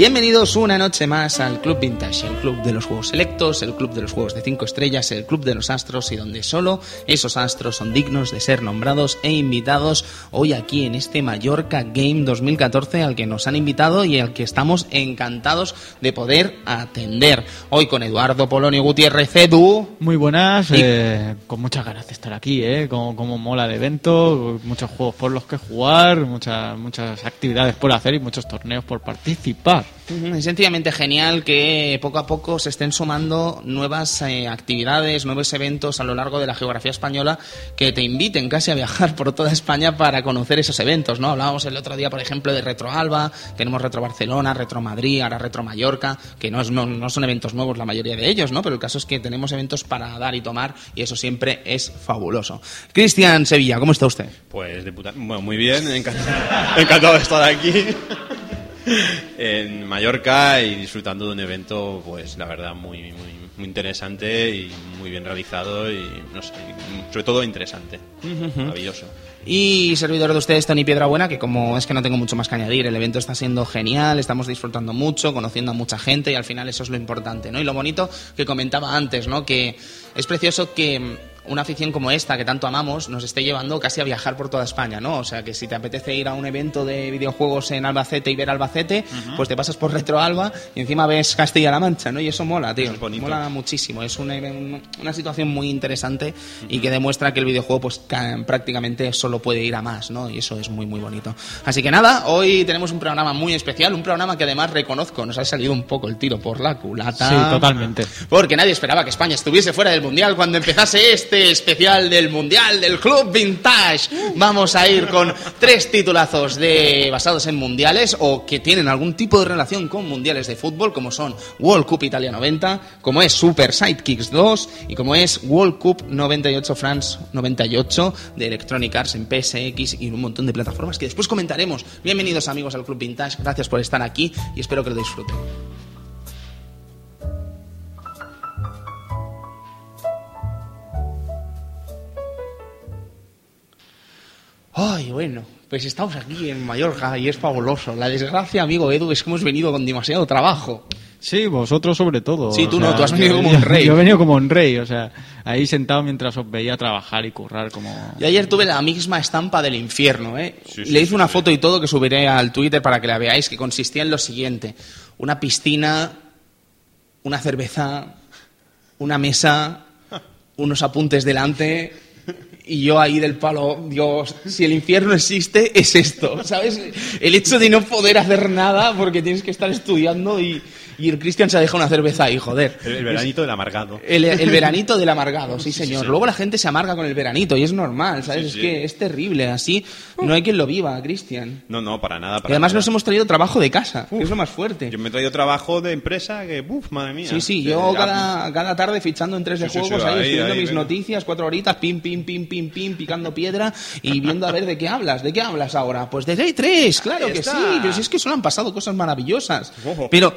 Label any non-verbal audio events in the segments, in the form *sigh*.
Bienvenidos una noche más al Club Vintage, el club de los juegos selectos, el club de los juegos de 5 estrellas, el club de los astros y donde solo esos astros son dignos de ser nombrados e invitados hoy aquí en este Mallorca Game 2014 al que nos han invitado y al que estamos encantados de poder atender. Hoy con Eduardo Polonio Gutiérrez Edu. Muy buenas, eh, con muchas ganas de estar aquí, eh, como, como mola el evento, muchos juegos por los que jugar, muchas, muchas actividades por hacer y muchos torneos por participar. Es sencillamente genial que poco a poco se estén sumando nuevas eh, actividades, nuevos eventos a lo largo de la geografía española que te inviten casi a viajar por toda España para conocer esos eventos, ¿no? Hablábamos el otro día, por ejemplo, de Retro Alba, tenemos Retro Barcelona, Retro Madrid, ahora Retro Mallorca, que no, son eventos nuevos la mayoría de ellos, ¿no? Pero el caso es que tenemos eventos para dar y tomar y eso siempre es fabuloso. Cristian Sevilla, ¿cómo está usted? Pues de puta... Bueno, muy bien, encantado *laughs* de estar aquí en Mallorca y disfrutando de un evento, pues la verdad, muy, muy, muy interesante y muy bien realizado y, no sé, y sobre todo interesante. Maravilloso. Y servidor de ustedes, Tony Piedrabuena, que como es que no tengo mucho más que añadir, el evento está siendo genial, estamos disfrutando mucho, conociendo a mucha gente y al final eso es lo importante, ¿no? Y lo bonito que comentaba antes, ¿no? Que es precioso que una afición como esta que tanto amamos nos esté llevando casi a viajar por toda España, ¿no? O sea, que si te apetece ir a un evento de videojuegos en Albacete y ver Albacete, pues te pasas por Retro Alba y encima ves Castilla-La Mancha, ¿no? Y eso mola, tío. Es bonito. Mola muchísimo. Es una, una situación muy interesante y que demuestra que el videojuego pues ca- prácticamente solo puede ir a más, ¿no? Y eso es muy, muy bonito. Así que nada, hoy tenemos un programa muy especial, un programa que además reconozco, nos ha salido un poco el tiro por la culata. Sí, totalmente. Porque nadie esperaba que España estuviese fuera del Mundial cuando empezase este especial del Mundial del Club Vintage. Vamos a ir con tres titulazos de, basados en mundiales o que tienen algún tipo de relación con mundiales de fútbol, como son World Cup Italia 90, como es Super Sidekicks 2 y como es World Cup 98 France 98 de Electronic Arts en PSX y un montón de plataformas que después comentaremos. Bienvenidos amigos al Club Vintage, gracias por estar aquí y espero que lo disfruten. Ay, bueno, pues estamos aquí en Mallorca y es fabuloso. La desgracia, amigo Edu, es que hemos venido con demasiado trabajo. Sí, vosotros sobre todo. Sí, tú o no, sea, tú has venido yo- como un rey. *laughs* Yo he venido como un rey, o sea, ahí sentado mientras os veía trabajar y currar como... Yo ayer tuve la misma estampa del infierno, ¿eh? Sí, sí, Le hice sí, una sí. foto y todo que subiré al Twitter para que la veáis, que consistía en lo siguiente. Una piscina, una cerveza, una mesa, unos apuntes delante y yo ahí del palo, Dios, si el infierno existe, es esto, ¿sabes? El hecho de no poder hacer nada porque tienes que estar estudiando y, y el Cristian se ha dejado una cerveza ahí, joder. El, el veranito del amargado. El, el *laughs* veranito del amargado, sí, señor. sí. Luego la gente se amarga con el veranito y es normal, ¿sabes? Sí, es que es terrible. Así no hay quien lo viva, Cristian. No, no, para nada. Y además nada. nos hemos traído trabajo de casa, que es lo más fuerte. Yo me he traído trabajo de empresa que, uff, madre mía. Sí, sí, yo ah, cada, cada tarde fichando en tres de juegos, ahí, ahí, escribiendo ahí, mis venga. noticias, cuatro horitas, pim, pim, pim, pim, pim, picando piedra y viendo a ver de qué hablas. ¿De qué hablas ahora? Pues de Day 3, claro que sí, pero si es que solo han pasado cosas maravillosas. Pero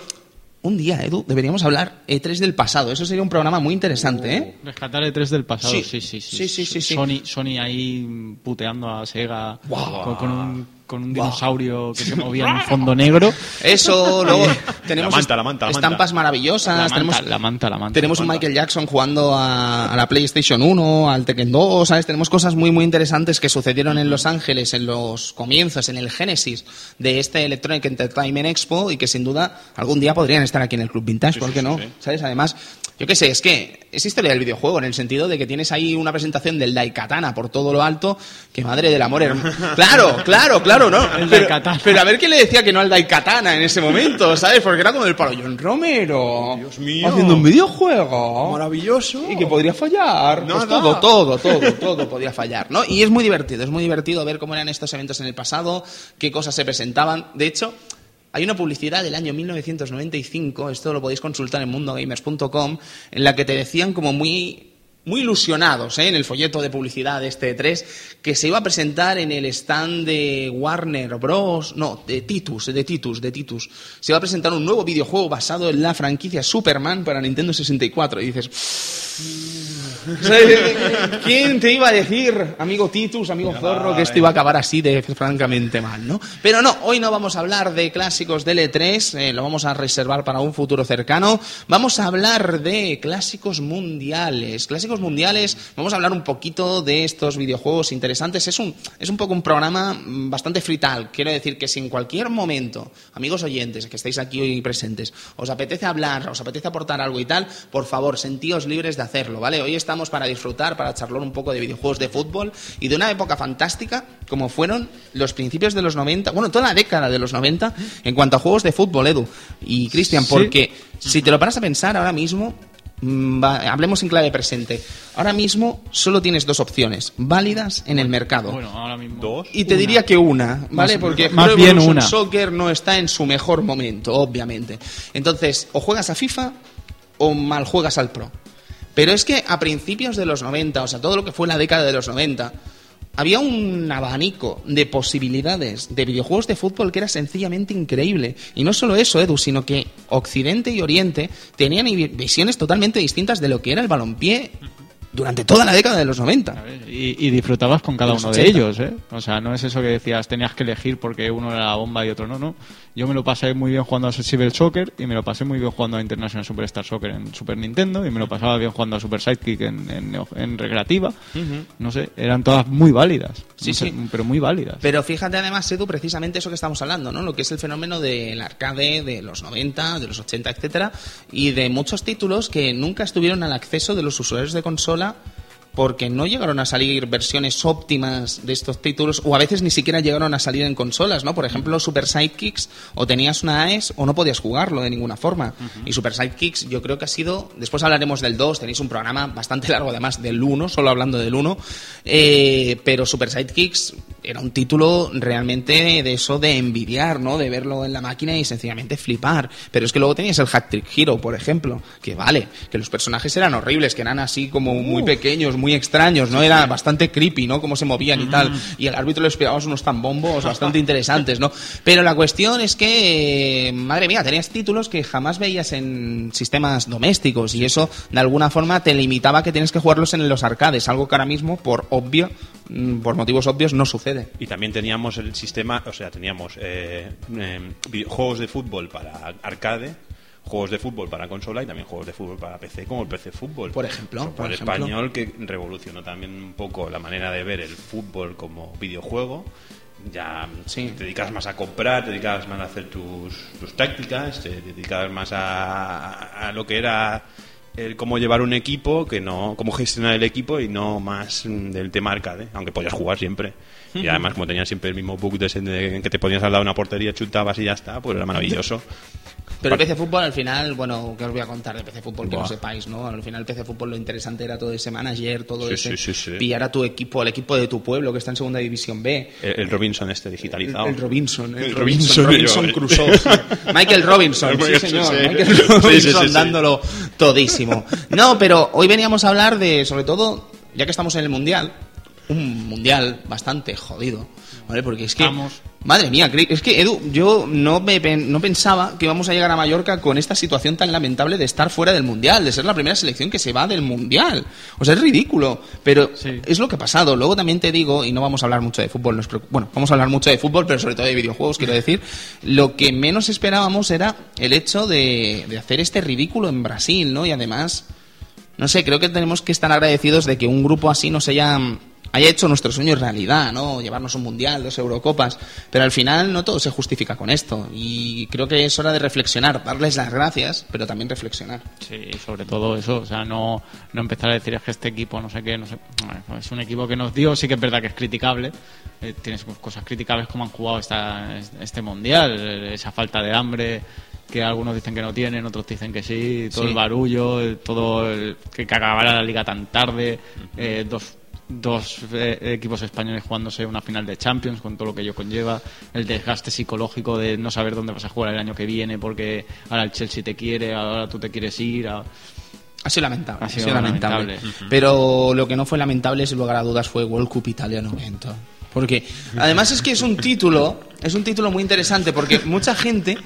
un día, Edu, deberíamos hablar E3 del pasado. Eso sería un programa muy interesante, ¿eh? Rescatar E3 del pasado, Sí. sí, sí, sí. Sí, sí, sí, sí. Sony, Sony ahí puteando a Sega con, con un, con un dinosaurio que se movía en un *laughs* fondo negro. Eso, luego tenemos La manta, la manta, la manta. estampas maravillosas, La manta, tenemos, la manta, la manta. tenemos un manta. Michael Jackson jugando a, a la PlayStation 1, al Tekken 2, ¿sabes? Tenemos cosas muy, muy interesantes que sucedieron en Los Ángeles en los comienzos, en el génesis de este Electronic Entertainment Expo y que sin duda algún día podrían estar aquí en el Club Vintage, Sí, ¿por qué sí, no? sí. ¿Sabes? Además, yo qué sé, es que es historia del videojuego en el sentido de que tienes ahí una presentación del Daikatana por todo lo alto, que madre del amor hermano. *laughs* Claro, claro, claro, ¿no? El Pero- Daikatana. pero a ver quién le decía que no al Daikatana en ese momento, ¿sabes? Porque era como el palo John Romero. Dios mío. Haciendo un videojuego. Maravilloso. Y que podría fallar. Pues todo, todo, todo, todo podía fallar, ¿no? Y es muy divertido, es muy divertido ver cómo eran estos eventos en el pasado, qué cosas se presentaban. De hecho, hay una publicidad del año 1995, esto lo podéis consultar en mundogamers.com, en la que te decían como muy muy ilusionados ¿eh? en el folleto de publicidad de este 3 que se iba a presentar en el stand de Warner Bros. No, de Titus, de Titus, de Titus. Se iba a presentar un nuevo videojuego basado en la franquicia Superman para Nintendo 64. Y dices, ¿Quién te iba a decir, amigo Titus, amigo Zorro, que esto iba a acabar así de francamente mal, ¿no? Pero no, hoy no vamos a hablar de clásicos del E3, eh, lo vamos a reservar para un futuro cercano. Vamos a hablar de clásicos mundiales. Clásicos mundiales, vamos a hablar un poquito de estos videojuegos interesantes. Es un, es un poco un programa mm, bastante frital. Quiero decir que si en cualquier momento, amigos oyentes que estáis aquí hoy presentes, os apetece hablar, os apetece aportar algo y tal, por favor, sentíos libres de hacerlo, ¿vale? Hoy estamos para disfrutar, para charlar un poco de videojuegos de fútbol y de una época fantástica como fueron los principios de los 90, bueno, toda la década de los 90 en cuanto a juegos de fútbol, Edu y Cristian, porque si te lo paras a pensar ahora mismo, va- hablemos en clave presente, ahora mismo solo tienes dos opciones válidas en el mercado. Bueno, ahora mismo. Dos. Y te diría que una, ¿vale? Más- Porque más Pro bien Evolution una. Soccer no está en su mejor momento, obviamente. Entonces, o juegas a FIFA o mal juegas al Pro. Pero es que a principios de los 90, o sea, todo lo que fue la década de los 90, había un abanico de posibilidades de videojuegos de fútbol que era sencillamente increíble. Y no solo eso, Edu, sino que Occidente y Oriente tenían visiones totalmente distintas de lo que era el balompié durante toda la década de los 90. ¿sabes? Y, y disfrutabas con cada uno de 80. ellos, ¿eh? O sea, no es eso que decías, tenías que elegir porque uno era la bomba y otro no, no. Yo me lo pasé muy bien jugando a Civil Soccer y me lo pasé muy bien jugando a International Superstar Soccer en Super Nintendo y me lo pasaba bien jugando a Super Sidekick en, en, en Recreativa. No sé, eran todas muy válidas. Sí, No sé, sí. Pero muy válidas. Pero fíjate además, Edu, precisamente eso que estamos hablando, ¿no? Lo que es el fenómeno del arcade de los 90, de los 80, etcétera, y de muchos títulos que nunca estuvieron al acceso de los usuarios de consola Guatemala porque no llegaron a salir versiones óptimas de estos títulos o a veces ni siquiera llegaron a salir en consolas, ¿no? Por ejemplo, Super Sidekicks o tenías una AES o no podías jugarlo de ninguna forma. Y Super Sidekicks yo creo que ha sido, después hablaremos del 2, tenéis un programa bastante largo además del 1, solo hablando del 1, eh, pero Super Sidekicks era un título realmente de eso de envidiar, ¿no? De verlo en la máquina y sencillamente flipar. Pero es que luego tenías el Hack Trick Hero, por ejemplo, que vale, que los personajes eran horribles, que eran así como muy pequeños, muy extraños, ¿no? Era bastante creepy, ¿no? Cómo se movían y tal. Y al árbitro les pegabas unos tambombos bastante interesantes, ¿no? Pero la cuestión es que, eh, madre mía, tenías títulos que jamás veías en sistemas domésticos y eso de alguna forma te limitaba a que tienes que jugarlos en los arcades, algo que ahora mismo, por obvio, mm, por motivos obvios, no sucede. Y también teníamos el sistema, o sea, teníamos eh, eh, videojuegos de fútbol para arcade, juegos de fútbol para consola y también juegos de fútbol para PC, como el PC Fútbol. Por ejemplo, Por el ejemplo. español que revolucionó también un poco la manera de ver el fútbol como videojuego. Ya Sí. te dedicas más a comprar, te dedicas más a hacer tus, tus tácticas, te dedicas más a, a lo que era el cómo llevar un equipo, que no cómo gestionar el equipo y no más del tema arcade, aunque podías jugar siempre. Y además, como tenías siempre el mismo bug de ese de que te ponías al lado de una portería, chutabas y ya está, pues era maravilloso. *laughs* Pero el PC Fútbol al final, bueno, ¿qué os voy a contar de PC Fútbol que Buah. no sepáis, no? Al final el PC Fútbol lo interesante era todo ese manager, todo Sí, ese... sí, sí, sí. Pillar a tu equipo, el equipo de tu pueblo que está en Segunda División B. El, el Robinson este digitalizado. el Robinson, el, El Robinson, Robinson, Robinson yo- Crusoe. *laughs* Michael Robinson, sí, señor. Michael Robinson dándolo todísimo. No, pero hoy veníamos a hablar de, sobre todo, ya que estamos en el Mundial, un Mundial bastante jodido, ¿vale? Porque es que... Vamos. Madre mía, es que Edu, yo no, me, no pensaba que íbamos a llegar a Mallorca con esta situación tan lamentable de estar fuera del Mundial, de ser la primera selección que se va del Mundial. O sea, es ridículo, pero Sí. es lo que ha pasado. Luego también te digo, y no vamos a hablar mucho de fútbol, nos preocup- bueno, vamos a hablar mucho de fútbol, pero sobre todo de videojuegos, quiero decir, lo que menos esperábamos era el hecho de, de hacer este ridículo en Brasil, ¿no? Y además, no sé, creo que tenemos que estar agradecidos de que un grupo así nos haya, haya hecho nuestro sueño realidad, ¿no? Llevarnos un mundial, dos Eurocopas, pero al final no todo se justifica con esto y creo que es hora de reflexionar, darles las gracias, pero también reflexionar. Sí, sobre todo eso, o sea, no, no empezar a decir es que este equipo, no sé qué, no sé, bueno, es un equipo que nos dio, sí que es verdad que es criticable, eh, tienes cosas criticables como han jugado esta, este mundial, esa falta de hambre que algunos dicen que no tienen, otros dicen que sí, todo Sí. el barullo, el- todo el, que, que acabara la liga tan tarde, eh, dos dos eh, equipos españoles jugándose una final de Champions con todo lo que ello conlleva, el desgaste psicológico de no saber dónde vas a jugar el año que viene porque ahora el Chelsea te quiere, ahora tú te quieres ir, a- Ha sido lamentable. Ha Ha sido lamentable. Pero lo que no fue lamentable, sin lugar a dudas, fue World Cup Italia 90. Porque además es que es un título, es un título muy interesante porque mucha gente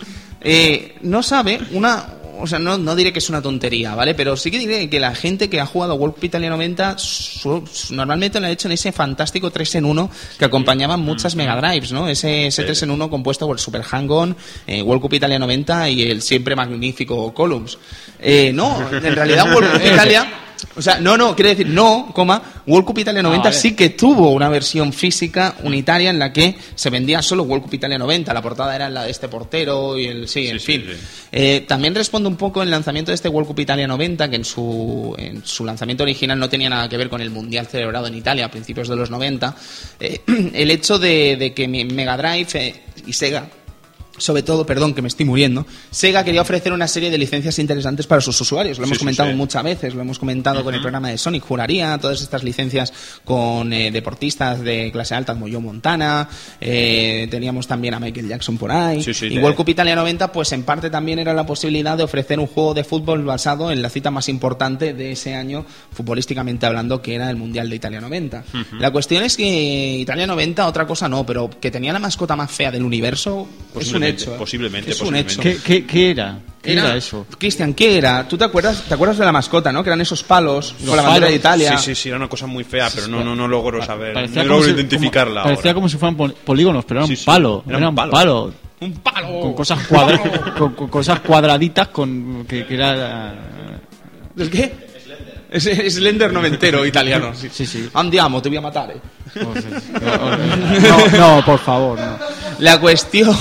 eh, no sabe una o sea, no, no diré que es una tontería, ¿vale? Pero sí que diré que la gente que ha jugado World Cup Italia 90 su- normalmente lo ha hecho en ese fantástico 3 en 1 que acompañaban muchas Mega Drives, ¿no? Ese, ese 3 en 1 compuesto por el Super Hang-On, eh, World Cup Italia 90 y el siempre magnífico Columns. Eh, no, en realidad World Cup *laughs* Italia... O sea, no, no, quiere decir no, coma, World Cup Italia 90 vale. sí que tuvo una versión física unitaria en la que se vendía solo World Cup Italia 90. La portada era la de este portero y el. Sí, en sí, fin. sí. Eh, también respondo un poco el lanzamiento de este World Cup Italia 90, que en su, en su lanzamiento original no tenía nada que ver con el mundial celebrado en Italia a principios de los 90. Eh, *clears throat* el hecho de, de que Mega Drive eh, y Sega sobre todo, perdón, que me estoy muriendo, Sega quería ofrecer una serie de licencias interesantes para sus usuarios. Lo hemos sí, comentado sí. muchas veces, lo hemos comentado con el programa de Sonic, juraría, todas estas licencias con eh, deportistas de clase alta como Joe Montana, eh, teníamos también a Michael Jackson por ahí. Y World Cup Italia 90, pues en parte también era la posibilidad de ofrecer un juego de fútbol basado en la cita más importante de ese año, futbolísticamente hablando, que era el Mundial de Italia 90. La cuestión es que Italia 90, otra cosa no, pero que tenía la mascota más fea del universo, es un Posiblemente, hecho. ¿eh? posiblemente, Es un hecho. ¿Qué, qué, qué era? ¿Qué era, eso? Cristian, ¿qué era? ¿Tú te acuerdas, te acuerdas de la mascota, no? Que eran esos palos Los con la bandera de. Italia. Sí, sí, sí, era una cosa muy fea, pero no, no, no logro saber, Parecía no logro si- identificarla como- Parecía ahora. como si fueran pol- polígonos, pero era Sí, un sí, palo. era Era, un palo. palo. ¡Un palo! Con cosas, cuadra- con, con cosas cuadraditas con que, que era... ¿El qué? Es, es Slender noventero italiano. Sí, Sí, sí. Andiamo, te voy a matar, eh. pues, *laughs* eh, no, no, por favor, no. La cuestión,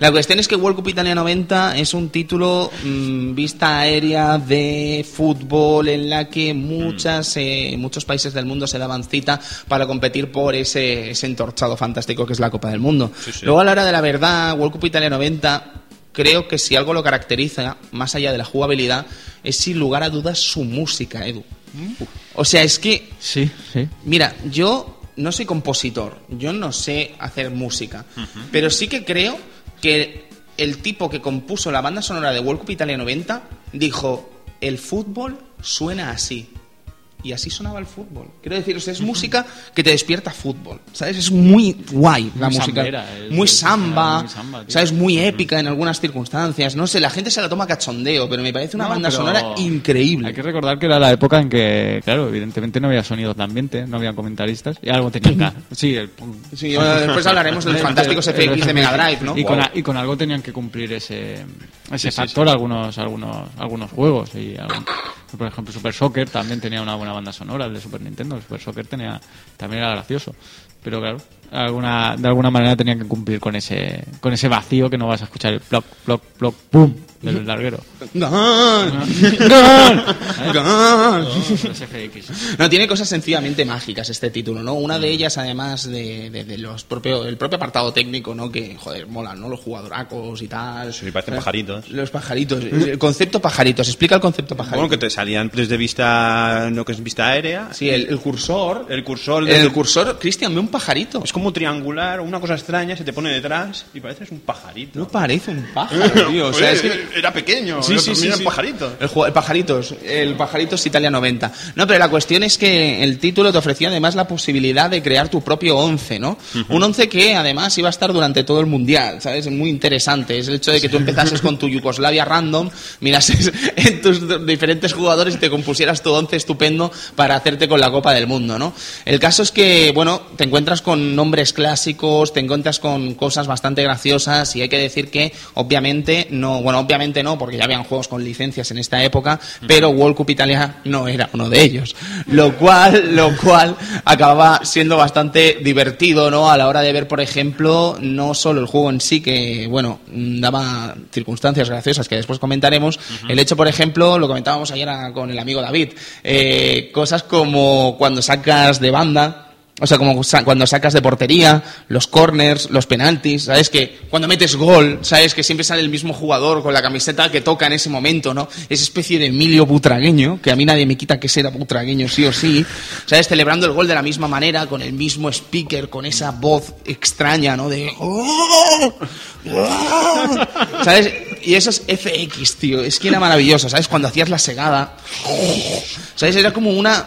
la cuestión es que World Cup Italia 90 es un título mm, vista aérea de fútbol en la que muchas, eh, muchos países del mundo se daban cita para competir por ese, ese entorchado fantástico que es la Copa del Mundo. Sí, sí. Luego a la hora de la verdad, World Cup Italia 90 creo que si algo lo caracteriza, más allá de la jugabilidad, es sin lugar a dudas su música, Edu. O sea, es que Sí, sí. Mira, yo no soy compositor, yo no sé hacer música, pero sí que creo que el tipo que compuso la banda sonora de World Cup Italia 90 dijo, el fútbol suena así. Y así sonaba el fútbol. Quiero decir, o sea, es música que te despierta fútbol. ¿Sabes? Es muy guay la Muy música. sambera, es- muy es- samba. muy samba, tío. ¿Sabes? Muy épica en algunas circunstancias. No sé, la gente se la toma cachondeo, pero me parece una No, banda sonora increíble. Hay que recordar que era la época en que, claro, evidentemente no había sonidos de ambiente, no había comentaristas, y algo tenían que... *laughs* Sí, el... Sí, bueno, después hablaremos *laughs* de los fantásticos FX de Mega Drive, ¿no? Y con, Wow. a- y con algo tenían que cumplir ese, ese sí, factor algunos algunos algunos juegos. y algún- Por ejemplo, Super Soccer también tenía una buena banda sonora, el de Super Nintendo. el Super Soccer tenía, también era gracioso. Pero claro, alguna, de alguna manera tenían que cumplir con ese con ese vacío que no vas a escuchar el plop, plop, plop, pum del larguero. ¡Gol! ¡Gol! ¡Gol! No, tiene cosas sencillamente mágicas este título, ¿no? Una de ellas, además de, de- de los propio, el propio apartado técnico, ¿no? Que, joder, mola, ¿no? Los jugadoracos y tal. Sí, parecen ¿Eh? pajaritos. Los pajaritos. El concepto pajaritos. Explica el concepto pajarito. Bueno, que te salían desde vista, no que es vista aérea. Sí, el, el cursor. El cursor, El, cursor, Cristian, ve un pajarito. es como triangular, una cosa extraña, se te pone detrás y pareces un pajarito. No parece un pájaro, *laughs* tío. O sea, es que... era pequeño, Sí, sí, sí, era sí. un pajarito. El, ju- el pajaritos, el pajaritos Italia 90. No, pero la cuestión es que el título te ofrecía además la posibilidad de crear tu propio once, ¿no? Un once que además iba a estar durante todo el mundial, ¿sabes? Muy interesante. Es el hecho de que tú empezases con tu Yugoslavia random, mirases *laughs* en tus diferentes jugadores y te compusieras tu once estupendo para hacerte con la Copa del Mundo, ¿no? El caso es que, bueno, te encuentras con nombres clásicos, te encuentras con cosas bastante graciosas y hay que decir que, obviamente, no, bueno, obviamente no, porque ya habían juegos con licencias en esta época, pero World Cup Italia no era uno de ellos. Lo cual, lo cual acababa siendo bastante divertido, ¿no? A la hora de ver, por ejemplo, no solo el juego en sí, que, bueno, daba circunstancias graciosas que después comentaremos, el hecho, por ejemplo, lo comentábamos ayer con el amigo David, eh, cosas como cuando sacas de banda, o sea, como cuando sacas de portería, los corners, los penaltis, ¿sabes? Que cuando metes gol, ¿sabes? Que siempre sale el mismo jugador con la camiseta que toca en ese momento, ¿no? Esa especie de Emilio Butragueño, que a mí nadie me quita que sea Butragueño sí o sí, ¿sabes? Celebrando el gol de la misma manera, con el mismo speaker, con esa voz extraña, ¿no? De... "Oh, oh", ¿Sabes? Y eso es FX, tío. Es que era maravilloso, ¿sabes? Cuando hacías la segada, ¿sabes? Era como una...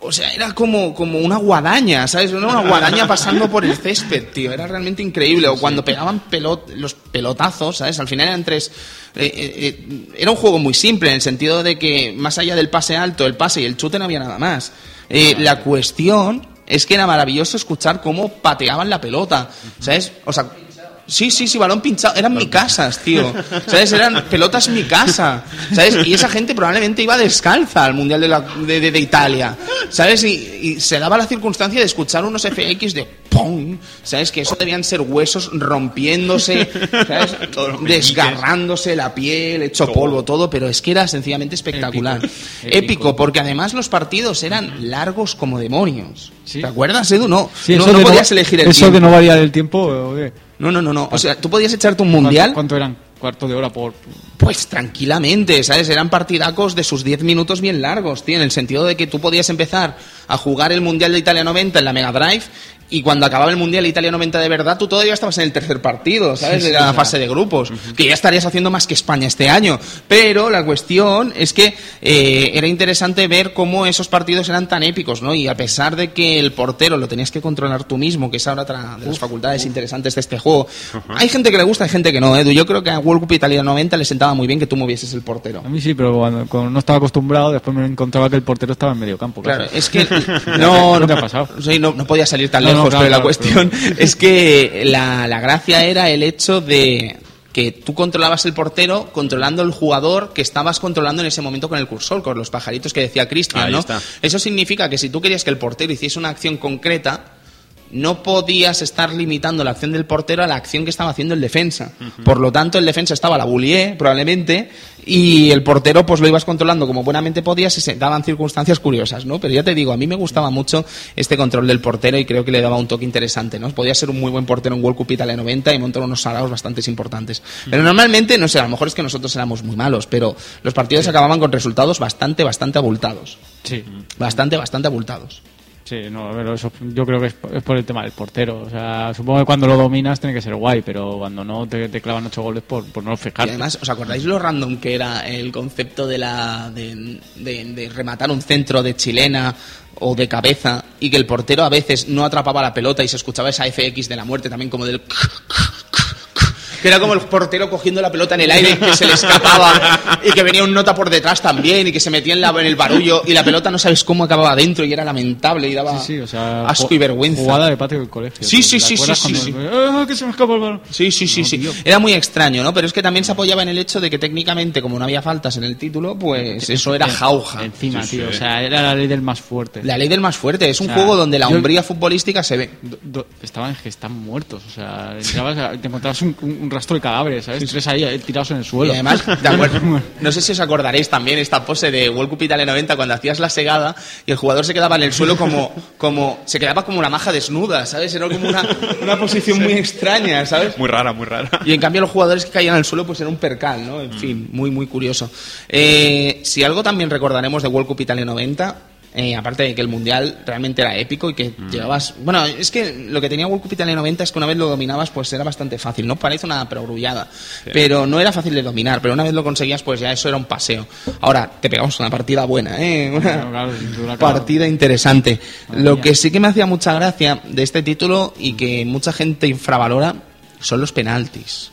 O sea, era como, como una guadaña, ¿sabes? Era una guadaña pasando por el césped, tío. Era realmente increíble. O cuando pegaban pelot, los pelotazos, ¿sabes? Al final eran tres... eh, eh, eh, era un juego muy simple, en el sentido de que más allá del pase alto, el pase y el chute no había nada más. Eh, la cuestión es que era maravilloso escuchar cómo pateaban la pelota, ¿sabes? O sea, Sí, sí, sí, balón pinchado. Eran mi casas, tío. ¿Sabes? Eran pelotas mi casa. ¿Sabes? Y esa gente probablemente iba descalza al Mundial de, la- de- de- de Italia. ¿Sabes? Y, y se daba la circunstancia de escuchar unos FX de ¡pum! ¿Sabes? Que eso debían ser huesos rompiéndose, ¿sabes? *laughs* Desgarrándose la piel, hecho polvo, todo. Pero es que era sencillamente espectacular. Épico. Épico, Épico. porque además los partidos eran largos como demonios. Sí. ¿Te acuerdas, Edu? No, Sí, no, podías elegir el Eso tiempo. de no variar el tiempo, ¿o qué? No, no, no, no. O sea, tú podías echarte un mundial, ¿Cuánto, cuánto eran? ¿Cuarto de hora por...? pues tranquilamente, ¿sabes? Eran partidacos de sus 10 minutos bien largos, tío, en el sentido de que tú podías empezar a jugar el Mundial de Italia 90 en la Mega Drive y cuando acababa el Mundial Italia 90 de verdad, tú todavía estabas en el tercer partido, ¿sabes? de la fase de grupos, que ya estarías haciendo más que España este año. Pero la cuestión es que eh, era interesante ver cómo esos partidos eran tan épicos, ¿no? Y a pesar de que el portero lo tenías que controlar tú mismo, que es ahora otra de las facultades interesantes de este juego, hay gente que le gusta, hay gente que no, Edu. Yo creo que a World Cup Italia 90 le sentaba muy bien que tú movieses el portero. A mí sí, pero cuando, cuando no estaba acostumbrado, después me encontraba que el portero estaba en medio campo. Claro, casi. es que *laughs* no, ¿No te no, ha pasado? sí, no, no podía salir tan No, no, lejos, claro, pero la cuestión *laughs* es que la, la gracia era el hecho de que tú controlabas el portero controlando el jugador que estabas controlando en ese momento con el cursor, con los pajaritos que decía Cristian, ¿no? está. Eso significa que si tú querías que el portero hiciese una acción concreta, no podías estar limitando la acción del portero a la acción que estaba haciendo el defensa. Por lo tanto, el defensa estaba a la boulier, probablemente, y el portero pues lo ibas controlando como buenamente podías y se daban circunstancias curiosas, ¿no? Pero ya te digo, a mí me gustaba mucho este control del portero y creo que le daba un toque interesante, ¿no? Podía ser un muy buen portero en World Cup Italia 90 y montar unos salados bastante importantes. Pero normalmente, no sé, a lo mejor es que nosotros éramos muy malos, pero los partidos acababan con resultados bastante, bastante abultados. Sí, Bastante, bastante abultados. Sí, no, pero eso yo creo que es, por- es por el tema del portero. O sea, supongo que cuando lo dominas tiene que ser guay, pero cuando no te, te clavan ocho goles por, por no Y fijarte. además, ¿os acordáis lo random que era el concepto de la de, de- de rematar un centro de chilena o de cabeza y que el portero a veces no atrapaba la pelota y se escuchaba esa FX de la muerte también como del que era como el portero cogiendo la pelota en el aire que se le escapaba y que venía un nota por detrás también y que se metía en, la, en el barullo y la pelota no sabes cómo acababa adentro y era lamentable y daba Sí, sí, o sea, asco y vergüenza. Jugada de patio del colegio. Sí, ¿Te sí, sí, sí, sí, cuando- ¡Ah, que se me escapa el balón! Sí, sí, sí, No, sí. tío. Era muy extraño, ¿no? Pero es que también se apoyaba en el hecho de que técnicamente, como no había faltas en el título, pues eso era jauja. Encima, Sí, tío. sí. O sea, era la ley del más fuerte. La ley del más fuerte. Es un O sea, juego donde la yo- hombría futbolística se ve. Do- do- estaban que están muertos, o sea, entrabas te encontrabas un, un- un rastro de cadáveres, ¿sabes? Tres ahí eh, tirados en el Y suelo. además, de acuerdo, *laughs* no sé si os acordaréis también esta pose de World Cup Italia 90 cuando hacías la segada y el jugador se quedaba en el suelo como, como se quedaba como una maja desnuda, ¿sabes? Era como una, una posición muy extraña, ¿sabes? Muy rara, muy rara. Y en cambio los jugadores que caían al suelo pues era un percal, ¿no? En fin, muy, muy curioso. Eh, si algo también recordaremos de World Cup Italia 90, eh, aparte de que el Mundial realmente era épico y que llevabas... Bueno, es que lo que tenía World Cup Italia 90 es que una vez lo dominabas pues era bastante fácil, no parece una perogrullada, pero no era fácil de dominar, pero una vez lo conseguías pues ya eso era un paseo. Ahora, te pegamos una partida buena, ¿eh? Una Claro, claro, sin duda, claro. partida interesante. Madre Lo mía. que sí que me hacía mucha gracia de este título y que mucha gente infravalora son los penaltis.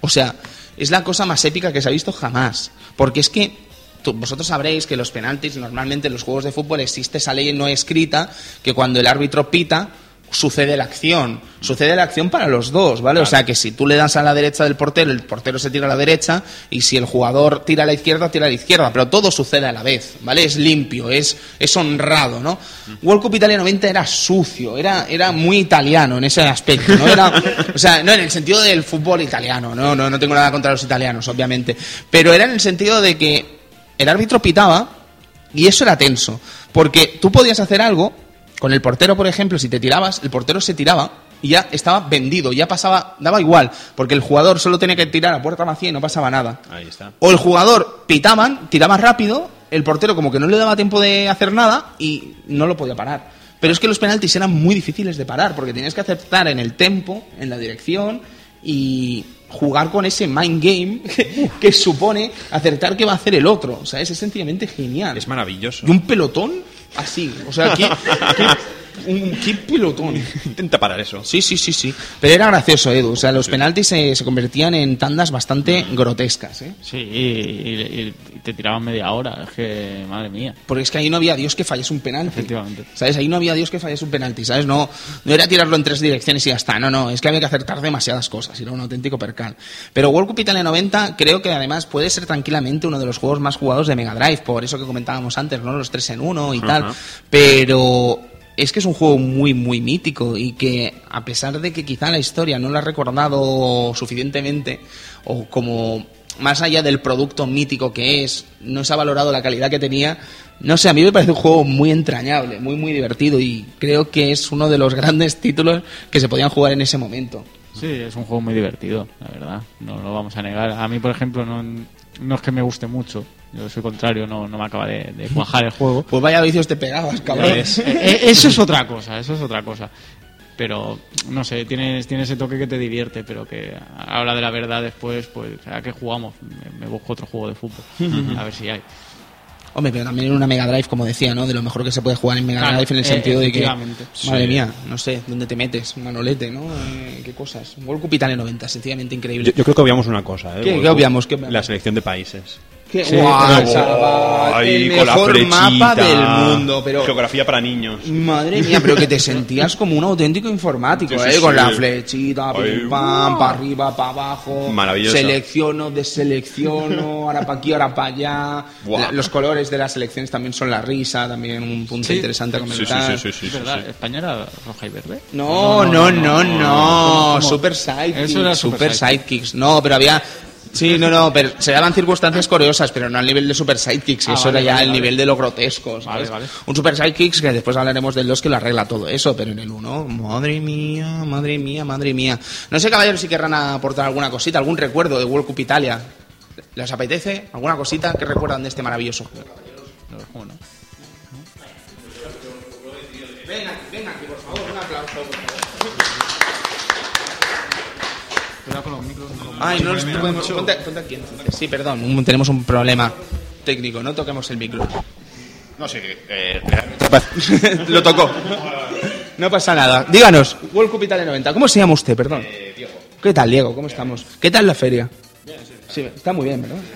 O sea, es la cosa más épica que se ha visto jamás. Porque es que tú- vosotros sabréis que los penaltis, normalmente en los juegos de fútbol existe esa ley no escrita que cuando el árbitro pita sucede la acción. Sucede la acción para los dos, ¿vale? O sea que si tú le das a la derecha del portero, el portero se tira a la derecha y si el jugador tira a la izquierda, tira a la izquierda, pero todo sucede a la vez, ¿vale? Es limpio, es, es honrado, ¿no? World Cup Italia 90 era sucio, era, era muy italiano en ese aspecto, ¿no? Era, o sea, no en el sentido del fútbol italiano, no, no, no tengo nada contra los italianos, obviamente, pero era en el sentido de que el árbitro pitaba y eso era tenso, porque tú podías hacer algo con el portero, por ejemplo, si te tirabas, el portero se tiraba y ya estaba vendido, ya pasaba, daba igual, porque el jugador solo tenía que tirar a puerta vacía y no pasaba nada. Ahí está. O el jugador pitaban, tiraba rápido, el portero como que no le daba tiempo de hacer nada y no lo podía parar. Pero es que los penaltis eran muy difíciles de parar, porque tenías que acertar en el tempo, en la dirección y jugar con ese mind game que, que supone acertar qué va a hacer el otro. O sea, es sencillamente genial. Es maravilloso. Y un pelotón Así, o sea, aquí- un qué pelotón. *laughs* Intenta parar eso. Sí, sí, sí, sí. Pero era gracioso, Edu. O sea, los penaltis se, se convertían en tandas bastante grotescas, ¿eh? Sí, y, y- y te tiraban media hora. Es que, madre mía. Porque es que ahí no había Dios que fallase un penalti. Efectivamente. ¿Sabes? Ahí no había Dios que fallase un penalti, ¿sabes? No, no era tirarlo en tres direcciones y ya está. No, no. Es que había que acertar demasiadas cosas. Era un auténtico percal. Pero World Cup Italia 90 creo que además puede ser tranquilamente uno de los juegos más jugados de Mega Drive. Por eso que comentábamos antes, ¿no? Los tres en uno y tal. Pero es que es un juego muy, muy mítico y que a pesar de que quizá la historia no la ha recordado suficientemente o como más allá del producto mítico que es, no se ha valorado la calidad que tenía, no sé, a mí me parece un juego muy entrañable, muy, muy divertido y creo que es uno de los grandes títulos que se podían jugar en ese momento. Sí, es un juego muy divertido, la verdad. No lo vamos a negar. A mí, por ejemplo, no, no es que me guste mucho. Yo soy contrario, no, no me acaba de, de cuajar el juego. Pues vaya vicios te pegabas, cabrón. Eh, eh, eso es otra cosa, eso es otra cosa. Pero, no sé, tiene, tiene ese toque que te divierte, pero que a la hora de la verdad después, pues, ¿a qué jugamos? Me, me busco otro juego de fútbol, a ver si hay. Hombre, pero también en una Mega Drive, como decía, ¿no? De lo mejor que se puede jugar en Mega Claro, Drive en el eh, sentido de que, madre Sí. mía, no sé, ¿dónde te metes? Un manolete, ¿no? Eh, ¿Qué cosas? World Cup Italia 90, sencillamente increíble. Yo, yo creo que obviamos una cosa, ¿eh? ¿Qué- qué obviamos? ¿Qué obviamos? La selección de países. ¿Qué? Sí, ¡Guau, Oh, chaval! ahí el con la mejor mapa del mundo, pero... Geografía para niños. Madre mía, pero que te sentías como un auténtico informático, *laughs* Sí, ¿eh? sí, Con la flechita, Ay, pim, pam, para arriba, para abajo. Maravilloso. Selecciono, deselecciono, ahora para aquí, ahora para allá. Guau. La- los colores de las selecciones también son la risa, también un punto Sí. interesante a Sí, sí, comentar. sí, sí, sí, verdad, sí. España era roja y verde. No, no, no, no. ¿Cómo? Super Sidekicks. Eso era Super Super Sidekicks. No, pero había. Sí, no, no, pero se daban circunstancias curiosas, pero no al nivel de Super Sidekicks, Ah, eso vale, era ya vale, el vale. nivel de lo grotesco. Un Super Sidekicks que después hablaremos del 2 que lo arregla todo eso, pero en el 1, madre mía, madre mía, madre mía. No sé, caballeros, si querrán aportar alguna cosita, algún recuerdo de World Cup Italia. ¿Les apetece? ¿Alguna cosita que recuerdan de este maravilloso juego? No, ¿cómo no? Ay, no nos podemos. Ponte, ponte aquí entonces. Sí, perdón, un- tenemos un problema técnico, no toquemos el micro. No sé, eh, *laughs* Lo tocó. No pasa nada. Díganos, World Cup Italia 90. ¿Cómo se llama usted, perdón? Diego. ¿Qué tal, Diego? ¿Cómo estamos? ¿Qué tal la feria? Sí, está muy bien, ¿verdad? *laughs*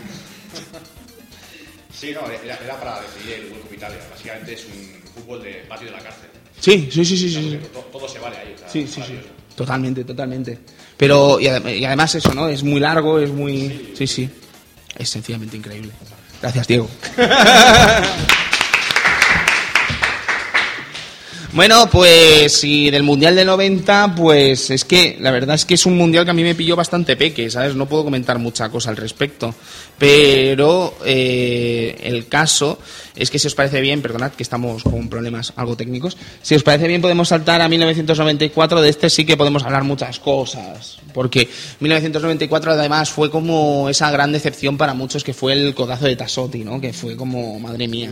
Sí, no, era, era para decidir el World Cup Italia. Básicamente es un fútbol de patio de la cárcel. Sí, sí, sí, sí. sí, sí. To- Todo, se vale ahí. o sea, Sí, sí, sí. maravilloso. Totalmente, totalmente. Pero, y, adem- y además eso, ¿no? Es muy largo, es muy... Sí, sí. Es sencillamente increíble. Gracias, Diego. *laughs* Bueno, pues y del Mundial de 90, pues es que la verdad es que es un Mundial que a mí me pilló bastante peque, ¿sabes? No puedo comentar mucha cosa al respecto. Pero eh, el caso es que si os parece bien, perdonad que estamos con problemas algo técnicos, si os parece bien podemos saltar a 1994, de este sí que podemos hablar muchas cosas. Porque 1994 además fue como esa gran decepción para muchos que fue el codazo de Tassotti, ¿no? Que fue como, madre mía.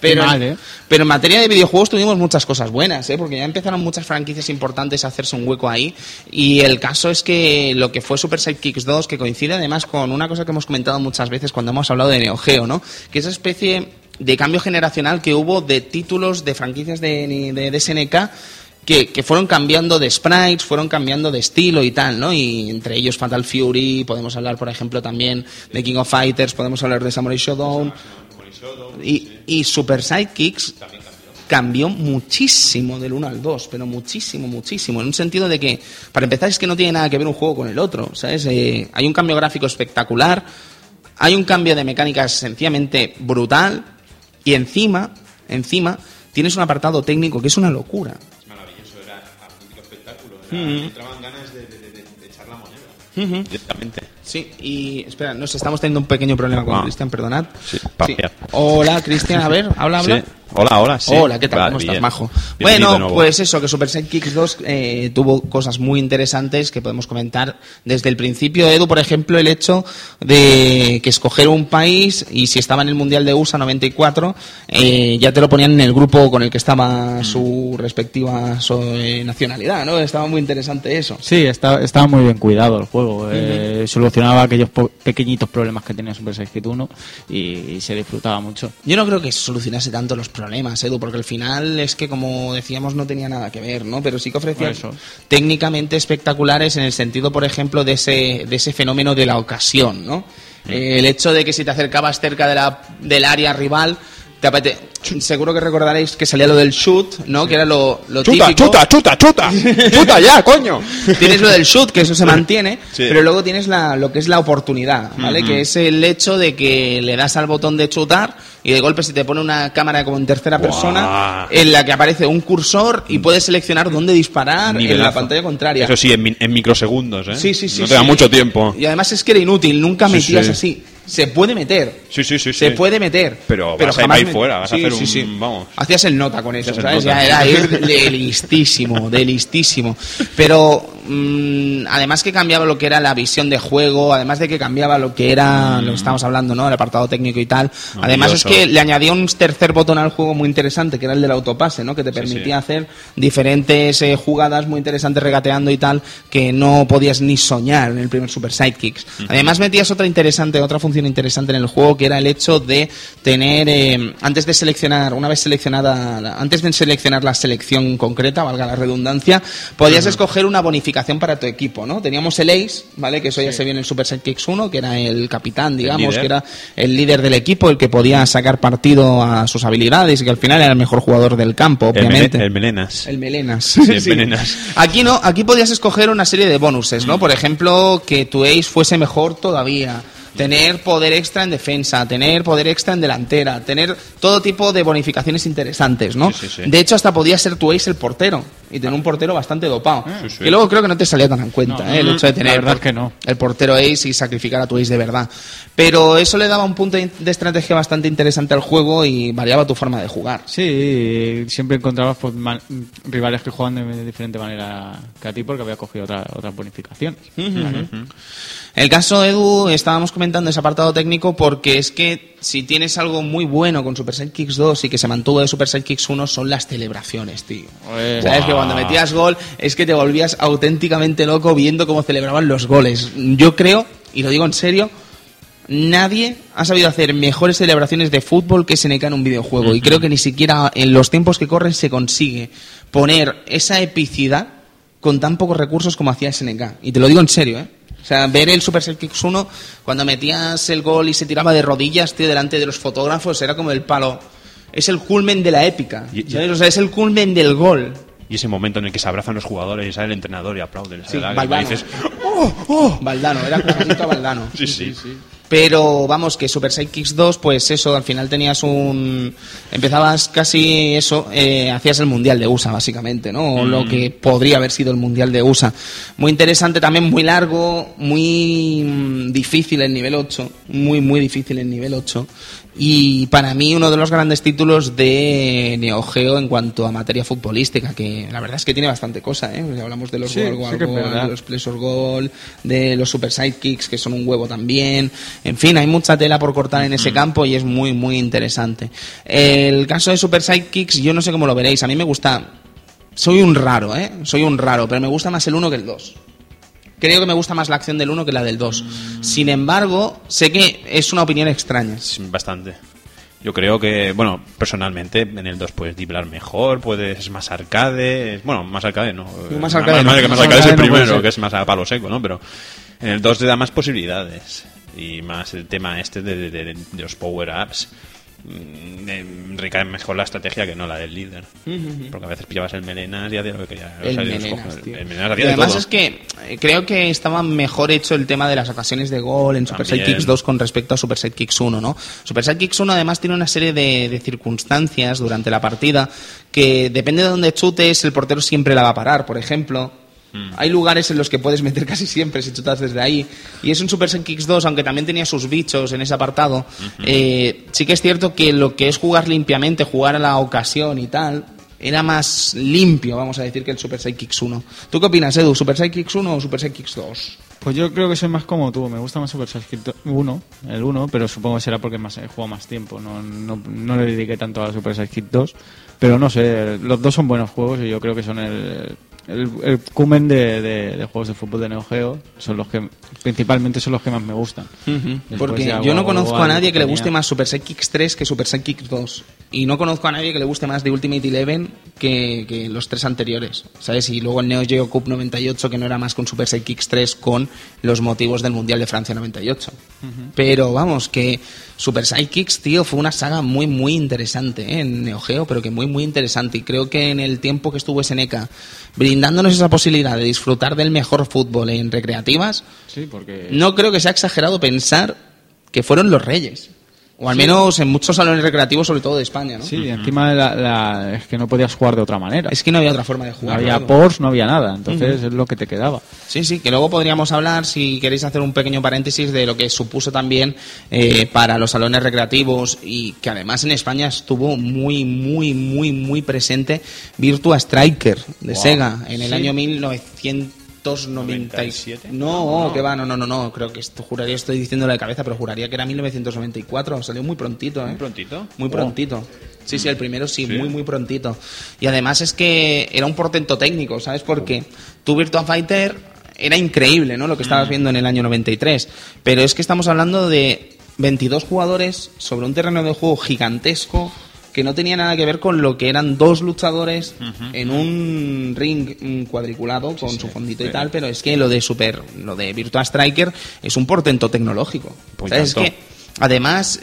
Pero, qué mal, ¿eh? pero en materia de videojuegos tuvimos muchas cosas buenas, ¿eh? porque ya empezaron muchas franquicias importantes a hacerse un hueco ahí. Y el caso es que lo que fue Super Sidekicks 2, que coincide además con una cosa que hemos comentado muchas veces cuando hemos hablado de Neo Geo, ¿no? que esa especie de cambio generacional que hubo de títulos de franquicias de, de, de SNK que, que fueron cambiando de sprites, fueron cambiando de estilo y tal, ¿no? Y entre ellos Fatal Fury, podemos hablar, por ejemplo, también de King of Fighters, podemos hablar de Samurai Shodown. Y, y Super Sidekicks cambió muchísimo del 1 al 2, pero muchísimo, muchísimo. En un sentido de que, para empezar, es que no tiene nada que ver un juego con el otro, ¿sabes? Eh, hay un cambio gráfico espectacular, hay un cambio de mecánicas sencillamente brutal, y encima, encima, tienes un apartado técnico que es una locura. Maravilloso, era auténtico espectáculo. Era, me entraban ganas de, de, de, de echar la moneda. Directamente. Sí, y espera, nos estamos teniendo un pequeño problema con Ah. Cristian, perdonad. Sí, papiar. Hola, Cristian, a ver, habla, habla. Sí. Hola, hola, sí. Hola, ¿qué tal? Vale, ¿Cómo estás, bien. majo? Bienvenido de Bueno, pues eso, que Super Sidekicks 2 eh, tuvo cosas muy interesantes que podemos comentar desde el principio. Edu, por ejemplo, el hecho de que escoger un país y si estaba en el Mundial de USA 94, eh, ya te lo ponían en el grupo con el que estaba su respectiva eh, nacionalidad, ¿no? Estaba muy interesante eso. Sí, está- estaba muy bien cuidado el juego. eh, solucionaba aquellos po- pequeñitos problemas que tenía Super Sidekicks 1 y, y se disfrutaba mucho. Yo no creo que solucionase tanto los problemas problemas, Edu, porque al final es que, como decíamos, no tenía nada que ver, ¿no? Pero sí que ofrecía eso. técnicamente espectaculares en el sentido, por ejemplo, de ese, de ese fenómeno de la ocasión, ¿no? Eh, el hecho de que si te acercabas cerca de la, del área rival, te apete- seguro que recordaréis que salía lo del shoot, ¿no? Que era lo, lo ¡Chuta, típico. chuta, chuta, chuta! ¡Chuta ya, *laughs* coño! Tienes lo del shoot, que eso se mantiene, Sí. pero luego tienes la, lo que es la oportunidad, ¿vale? Que es el hecho de que le das al botón de chutar y de golpe se te pone una cámara como en tercera persona en la que aparece un cursor y puedes seleccionar dónde disparar en la pantalla contraria. Eso sí, en, mi- en microsegundos, ¿eh? Sí, sí, sí. No te da sí. mucho tiempo. Y además es que era inútil, nunca metías sí. así. Se puede meter. Sí, sí, sí. Se sí. puede meter. Pero vas a ir jamás ahí me- fuera, vas a hacer un- vamos. Hacías el nota con eso, ¿sabes? nota. Ya era ir de listísimo, *laughs* de listísimo. Pero mm, además que cambiaba lo que era la visión de juego, además de que cambiaba lo que era, lo que estábamos hablando, ¿no? El apartado técnico y tal. Además es que le añadía un tercer botón al juego muy interesante, que era el del autopase, ¿no? Que te permitía hacer diferentes eh, jugadas muy interesantes regateando y tal, que no podías ni soñar en el primer Super Sidekicks. Además metías otra interesante, otra función interesante en el juego, que era el hecho de tener, eh, antes de seleccionar, una vez seleccionada, antes de seleccionar la selección concreta, valga la redundancia, podías escoger una bonificación para tu equipo, ¿no? Teníamos el Ace, ¿vale? Que eso ya se vio en el Super Sidekicks 1, que era el capitán, digamos, que era el líder del equipo, el que podía sacar partido a sus habilidades y que al final era el mejor jugador del campo, obviamente. el melenas. El melenas. el *laughs* melenas. Aquí no, aquí podías escoger una serie de bonuses, ¿no? Por ejemplo, que tu ace fuese mejor todavía. Tener poder extra en defensa, tener poder extra en delantera, tener todo tipo de bonificaciones interesantes, ¿no? Sí, sí, sí. De hecho, hasta podía ser tu ace el portero y tener un portero bastante dopado. Y luego creo que no te salía tan en cuenta, No, ¿eh? El hecho de tener verdad por- que no. el portero ace y sacrificar a tu ace de verdad. Pero eso le daba un punto de estrategia bastante interesante al juego y variaba tu forma de jugar. Sí, siempre encontrabas pues, rivales que juegan de diferente manera que a ti porque había cogido otra, otras bonificaciones. El caso, Edu, estábamos comentando ese apartado técnico porque es que si tienes algo muy bueno con Super Sidekicks 2 y que se mantuvo de Super Sidekicks 1 son las celebraciones, tío. Sabes que Buah. cuando metías gol es que te volvías auténticamente loco viendo cómo celebraban los goles. Yo creo, y lo digo en serio, nadie ha sabido hacer mejores celebraciones de fútbol que SNK en un videojuego. Y creo que ni siquiera en los tiempos que corren se consigue poner esa epicidad con tan pocos recursos como hacía SNK. Y te lo digo en serio, ¿eh? O sea, ver el Super Sidekicks 1, cuando metías el gol y se tiraba de rodillas, tío, delante de los fotógrafos, era como el palo. Es el culmen de la épica. Y-. O sea, es el culmen del gol. Y ese momento en el que se abrazan los jugadores y sale el entrenador y aplauden. Sí, y Valdano. dices, Valdano, era clarito a Valdano. *laughs* sí, sí. Pero vamos, que Super Sidekicks 2, pues eso, al final tenías un. Empezabas casi eso, eh, hacías el mundial de USA, básicamente, ¿no? O lo que podría haber sido el mundial de USA. Muy interesante, también muy largo, muy mm, difícil el nivel 8. Muy, muy difícil el nivel 8. Y para mí, uno de los grandes títulos de Neo Geo en cuanto a materia futbolística, que la verdad es que tiene bastante cosa, ¿eh? Hablamos de los Sí, gol, gol, sí de los Pleasure Goal, de los Super Sidekicks, que son un huevo también. En fin, hay mucha tela por cortar en ese campo y es muy, muy interesante. El caso de Super Sidekicks, yo no sé cómo lo veréis. A mí me gusta. Soy un raro, ¿eh? Soy un raro, pero me gusta más el 1 que el 2. Creo que me gusta más la acción del 1 que la del 2. Sin embargo, sé que es una opinión extraña. Bastante. Yo creo que, bueno, personalmente en el 2 puedes driblar mejor, puedes es más arcade, bueno, más arcade no. Más arcade más, no. más Más arcade es el arcade primero, que es más a palo seco, ¿no? Pero en el 2 te da más posibilidades y más el tema este de, de- de- de los power-ups. Mm, eh, recae mejor la estrategia que no la del líder. Porque a veces pillabas el melenas y hacía lo que quería. o El sea, los Melenas, cojones. tío. El melenas Y de además todo. es que eh, creo que estaba mejor hecho el tema de las ocasiones de gol en Super También. Sidekicks 2 con respecto a Super Sidekicks 1, ¿no? Super Sidekicks 1 además tiene una serie de, de circunstancias durante la partida que depende de dónde chutes, el portero siempre la va a parar, por ejemplo. Mm. Hay lugares en los que puedes meter casi siempre si chutas desde ahí. Y es un Super Sidekicks 2, aunque también tenía sus bichos en ese apartado. eh, sí que es cierto que lo que es jugar limpiamente, jugar a la ocasión y tal, era más limpio, vamos a decir, que el Super Sidekicks 1. ¿Tú qué opinas, Edu? ¿Super Sidekicks 1 o Super Sidekicks 2? Pues yo creo que soy más como tú. Me gusta más Super Sidekick 1, el 1, pero supongo que será porque más he jugado más tiempo. No, no, no le dediqué tanto a Super Sidekick 2. Pero no sé, los dos son buenos juegos y yo creo que son el, el, el cumen de, de- de juegos de fútbol de Neo Geo son los que principalmente son los que más me gustan. Porque yo no conozco a nadie que le guste más Super Sidekicks 3 que Super Sidekicks 2. Y no conozco a nadie que le guste más de Ultimate Eleven que, que los tres anteriores. ¿Sabes? Y luego el Neo Geo Cup 98, que no era más un Super Sidekicks 3 con los motivos del Mundial de Francia 98. Pero vamos, que Super Sidekicks, tío, fue una saga muy, muy interesante ¿eh? en Neo Geo, pero que muy, muy interesante. Y creo que en el tiempo que estuvo SNK brindándonos esa posibilidad de disfrutar del mejor fútbol en recreativas, Sí, porque no creo que sea exagerado pensar que fueron los reyes. O al menos en muchos salones recreativos, sobre todo de España, ¿no? sí, y encima la- la- es que no podías jugar de otra manera. Es que no había otra forma de no jugar. había claro. pors, no había nada, entonces es lo que te quedaba. Sí, sí, que luego podríamos hablar, si queréis hacer un pequeño paréntesis, de lo que supuso también eh, para los salones recreativos y que además en España estuvo muy, muy, muy, muy presente Virtua Striker de Sega en el Sí. año 1997. No, que va, no, no, no, no, creo que esto juraría, estoy diciendo de cabeza, pero juraría que era 1994, salió muy prontito, ¿eh? ¿Muy prontito? Muy Oh. prontito. Sí, sí, el primero sí, Sí. muy, muy prontito. Y además es que era un portento técnico, ¿sabes? Porque tu Virtua Fighter era increíble, ¿no? Lo que estabas viendo en el año 93. Pero es que estamos hablando de 22 jugadores sobre un terreno de juego gigantesco que no tenía nada que ver con lo que eran dos luchadores en un ring cuadriculado con su fondito y tal, pero es que lo de Super, lo de Virtua Striker es un portento tecnológico. Pues. Es que además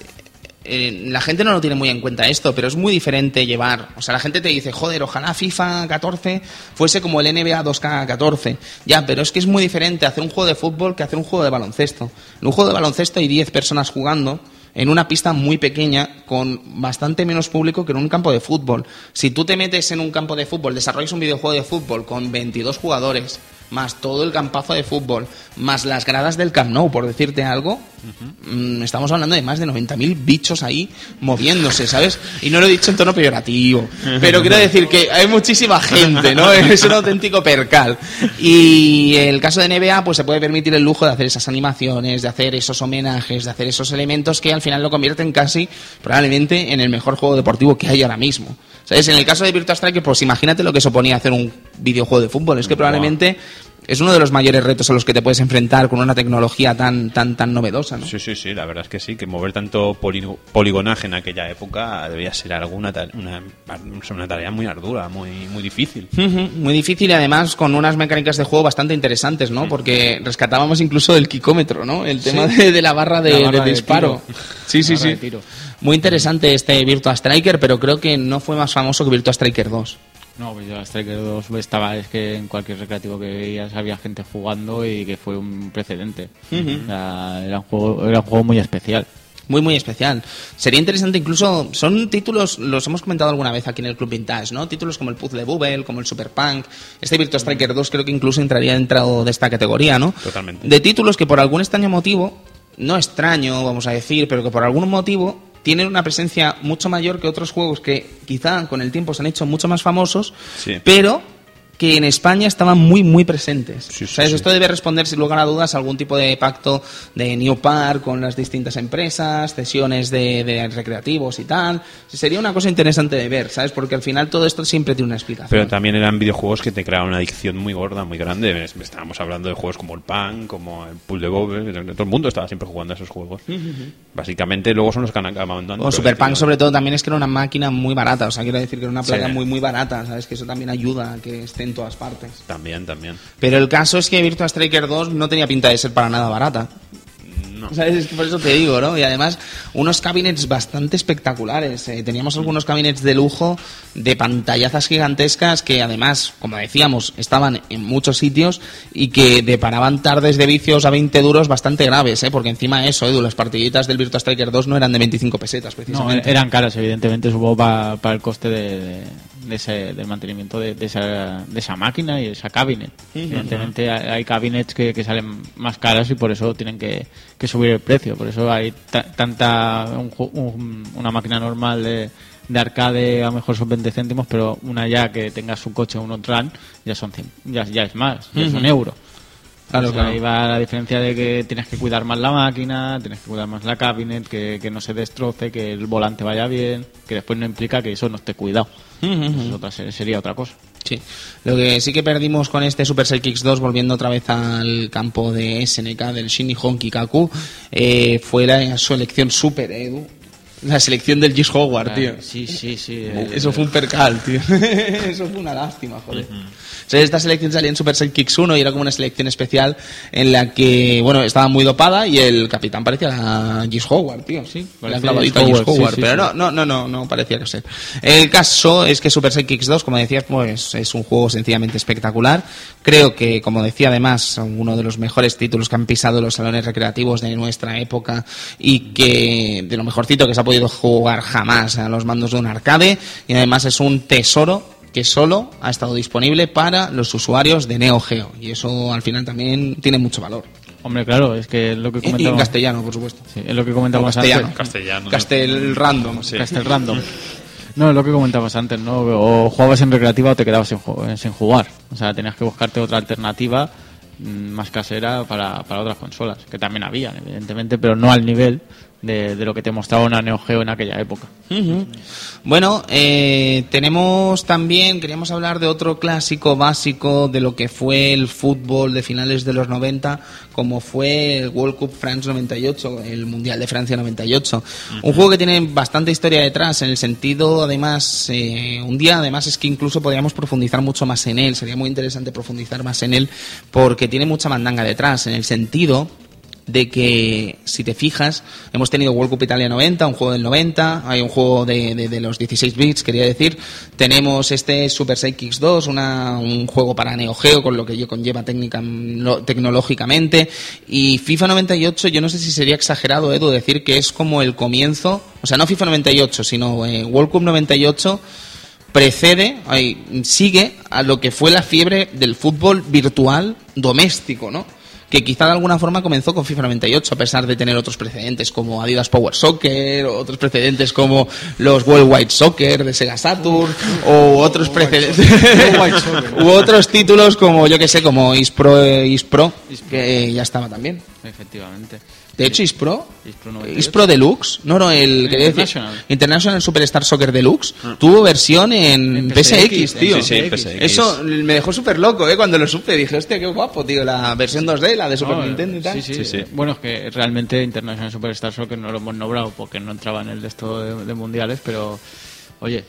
eh, la gente no lo tiene muy en cuenta esto, pero es muy diferente llevar. O sea, la gente te dice, joder, ojalá FIFA 14 fuese como el NBA 2K14. Ya, pero es que es muy diferente hacer un juego de fútbol que hacer un juego de baloncesto. En un juego de baloncesto hay 10 personas jugando en una pista muy pequeña con bastante menos público que en un campo de fútbol. Si tú te metes en un campo de fútbol, desarrollas un videojuego de fútbol con 22 jugadores, más todo el campazo de fútbol, más las gradas del Camp Nou, por decirte algo, mm, estamos hablando de más de 90.000 bichos ahí moviéndose, ¿sabes? Y no lo he dicho en tono peyorativo, *laughs* pero quiero decir que hay muchísima gente, ¿no? *laughs* Es un auténtico percal. Y el caso de NBA, pues se puede permitir el lujo de hacer esas animaciones, de hacer esos homenajes, de hacer esos elementos que al final lo convierten casi, probablemente, en el mejor juego deportivo que hay ahora mismo. ¿Sabes? En el caso de Virtua Striker, pues imagínate lo que suponía hacer un videojuego de fútbol. Es que probablemente es uno de los mayores retos a los que te puedes enfrentar con una tecnología tan, tan, tan novedosa, ¿no? Sí, sí, sí, la verdad es que sí, que mover tanto poli- poligonaje en aquella época debía ser alguna una, una tarea muy ardua, muy, muy difícil. Muy difícil y además con unas mecánicas de juego bastante interesantes, ¿no? Porque rescatábamos incluso el kicómetro, ¿no? El tema de, de la barra de, La barra de de disparo. tiro. Sí, sí, sí. Muy interesante este Virtua Striker, pero creo que no fue más famoso que Virtua Striker 2. No, pues yo a Striker 2 estaba, es que en cualquier recreativo que veías había gente jugando y que fue un precedente. Era, un juego, era un juego muy especial. Muy, muy especial. Sería interesante incluso, son títulos, los hemos comentado alguna vez aquí en el Club Vintage, ¿no? Títulos como el Puzzle Bubble, como el Super Punk. Este Virtua Striker 2 creo que incluso entraría dentro de esta categoría, ¿no? Totalmente. De títulos que por algún extraño motivo, no extraño, vamos a decir, pero que por algún motivo tienen una presencia mucho mayor que otros juegos que quizá con el tiempo se han hecho mucho más famosos, Sí. pero que en España estaban muy, muy presentes. Sí, sí, ¿Sabes? sí. Esto debe responder, sin lugar a dudas, a algún tipo de pacto de New Park con las distintas empresas, cesiones de, de recreativos y tal. Sería una cosa interesante de ver, ¿sabes? Porque al final todo esto siempre tiene una explicación. Pero también eran videojuegos que te creaban una adicción muy gorda, muy grande. Estábamos hablando de juegos como el Pan, como el Pool de Bobble. Todo el mundo estaba siempre jugando a esos juegos. Básicamente, luego son los que han acabado dando. O Super Punk, sobre todo, también es que era una máquina muy barata. O sea, quiero decir que era una placa muy, muy barata. ¿Sabes? Que eso también ayuda a que esté en todas partes. También, también. Pero el caso es que Virtua Striker 2 no tenía pinta de ser para nada barata. No. *laughs* ¿Sabes? Es que por eso te digo, ¿no? Y además, unos cabinets bastante espectaculares. Eh, teníamos algunos cabinets de lujo, de pantallazas gigantescas, que además, como decíamos, estaban en muchos sitios y que deparaban tardes de vicios a 20 duros bastante graves, ¿eh? Porque encima de eso, Edu, las partiditas del Virtua Striker 2 no eran de 25 pesetas, No, precisamente. eran caras, evidentemente, supongo, para el coste de, de- de ese, del mantenimiento de, de esa, de esa máquina y esa cabinet. Evidentemente, hay, hay cabinets que, que salen más caras y por eso tienen que, que subir el precio. Por eso hay ta- tanta. un una máquina normal de, de arcade, a lo mejor son 20 céntimos, pero una ya que tenga su coche, un Outrun, ya son 100, ya, ya es más, ya es un euro. Claro, O sea, claro. Ahí va la diferencia de que tienes que cuidar más la máquina, tienes que cuidar más la cabinet, que, que no se destroce, que el volante vaya bien, que después no implica que eso no esté cuidado. Eso otra- sería otra cosa. Sí. Lo que sí que perdimos con este Super Kicks 2, volviendo otra vez al campo de SNK, del Shinihon Kikaku, eh, fue la selección Super, eh, Edu. La selección del Gis Howard, tío. Sí, sí, sí. eh, Eso fue un percal, tío. *laughs* Eso fue una lástima, joder. Esta selección salía en Super Kicks 1 y era como una selección especial en la que, bueno, estaba muy dopada y el capitán parecía a Gis Howard, tío. Sí, la clavadita Howard, Howard, sí, sí, pero no, no, no, no, no parecía que ser. El caso es que Super Kicks 2, como decías, pues es un juego sencillamente espectacular. Creo que, como decía además, uno de los mejores títulos que han pisado los salones recreativos de nuestra época y que de lo mejorcito que se ha podido jugar jamás a los mandos de un arcade y además es un tesoro que solo ha estado disponible para los usuarios de Neo Geo y eso al final también tiene mucho valor. Hombre, claro, es que es lo que Y en comentamos. castellano, por supuesto. Sí, es lo que comentábamos castellano. antes. Castellano. Castel random. Castel random. No, es lo que comentabas antes, ¿no? O jugabas en recreativa o te quedabas sin, sin jugar. O sea, tenías que buscarte otra alternativa mm, más casera para, para otras consolas, que también habían, evidentemente, pero no al nivel de, de lo que te mostraba una Neo Geo en aquella época. Bueno, eh, tenemos también, queríamos hablar de otro clásico básico de lo que fue el fútbol de finales de los 90, como fue el World Cup France 98, el Mundial de Francia 98. Un juego que tiene bastante historia detrás, en el sentido, además, eh, un día además es que incluso podríamos profundizar mucho más en él, sería muy interesante profundizar más en él, porque tiene mucha mandanga detrás, en el sentido de que, si te fijas, hemos tenido World Cup Italia 90, un juego del 90, hay un juego de, de- los 16 bits, quería decir, tenemos este Super Sidekicks 2, una, un juego para Neo Geo, con lo que conlleva técnica, no- tecnológicamente, y FIFA 98, yo no sé si sería exagerado, Edu, decir que es como el comienzo, o sea, no FIFA 98, sino eh, World Cup 98, precede, sigue a lo que fue la fiebre del fútbol virtual doméstico, ¿no? Que quizá de alguna forma comenzó con FIFA 98, a pesar de tener otros precedentes como Adidas Power Soccer, o otros precedentes como los Worldwide Soccer de Sega Saturn, o otros precedentes, *laughs* u otros títulos como, yo que sé, como Ispro, eh, Ispro, que ya estaba también. Efectivamente. De hecho, Ispro, Ispro 98. Ispro Deluxe, no, no, el que International. International Superstar Soccer Deluxe, tuvo versión en, En PSX, PSX, tío. Sí, sí, en PSX. Eso me dejó súper loco, ¿eh? Cuando lo supe, dije, hostia, qué guapo, tío, la versión 2D, la de Super No, Nintendo y tal. Sí, sí. Sí, sí. Bueno, es que realmente International Superstar Soccer no lo hemos nombrado porque no entraba en el de esto de, de mundiales, pero oye,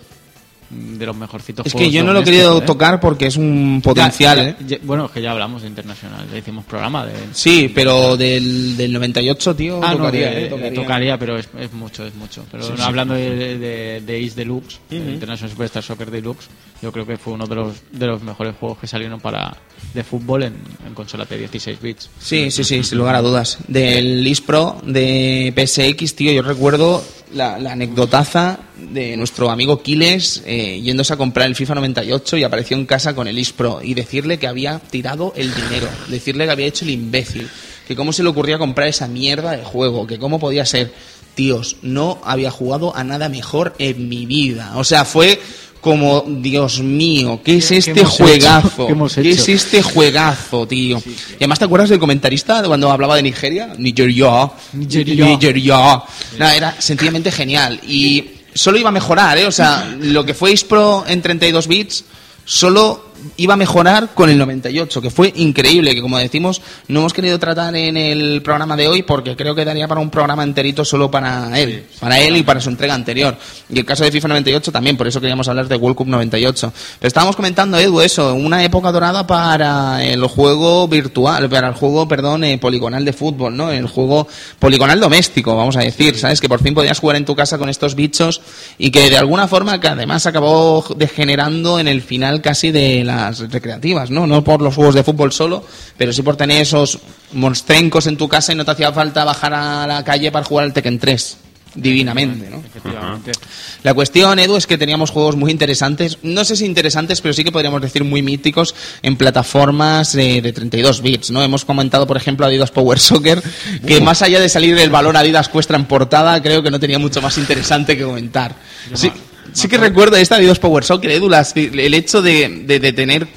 de los mejorcitos Es que yo no lo he querido ¿eh? tocar porque es un potencial, Ya- ¿eh? ya- bueno, es que ya hablamos de Internacional, le hicimos programa de... Sí, pero del, del 98, tío, Ah, no, tocaría, de- ¿eh? Tocaría. tocaría, pero es, es mucho, es mucho. Pero no, hablando de, de, de Ace Deluxe, de International Superstar Soccer Deluxe, yo creo que fue uno de los, de los mejores juegos que salieron para de fútbol en, en consola de 16 bits. Sí, sí, sí, sin lugar a dudas. Del Ispro de PSX, tío, yo recuerdo la, anecdotaza de nuestro amigo Kiles eh, yéndose a comprar el FIFA 98 y apareció en casa con el Ispro y decirle que había tirado el dinero, decirle que había hecho el imbécil, que cómo se le ocurría comprar esa mierda de juego, que cómo podía ser. Tíos, no había jugado a nada mejor en mi vida. O sea, fue como, Dios mío, ¿qué es ¿Qué- qué este hecho? juegazo? *laughs* ¿Qué hemos ¿Qué es este juegazo, tío? Y además, ¿te acuerdas del comentarista de cuando hablaba de Nigeria? Nigeria. Nigeria. Nigeria. Nada, era sencillamente genial. Y solo iba a mejorar, ¿eh? O sea, lo que fue Pro en 32 bits, solo iba a mejorar con el 98, que fue increíble, que como decimos, no hemos querido tratar en el programa de hoy porque creo que daría para un programa enterito solo para él, para él y para su entrega anterior. Y el caso de FIFA 98 también, por eso queríamos hablar de World Cup 98. Pero estábamos comentando, Edu, eso, una época dorada para el juego virtual, para el juego, perdón, eh, poligonal de fútbol, ¿no? El juego poligonal doméstico, vamos a decir, ¿sabes? Que por fin podías jugar en tu casa con estos bichos y que de alguna forma que además acabó degenerando en el final casi de las recreativas, ¿no? No por los juegos de fútbol solo, pero sí por tener esos monstrencos en tu casa y no te hacía falta bajar a la calle para jugar al Tekken 3. Divinamente, ¿no? Efectivamente. La cuestión, Edu, es que teníamos juegos muy interesantes, no sé si interesantes, pero sí que podríamos decir muy míticos en plataformas eh, de 32 bits, ¿no? Hemos comentado, por ejemplo, Adidas Power Soccer, que más allá de salir del valor Adidas Cuestra en portada, creo que no tenía mucho más interesante que comentar. Sí, sí que recuerdo esta Adidas Power Soccer, Edu, las- el hecho de, de- de tener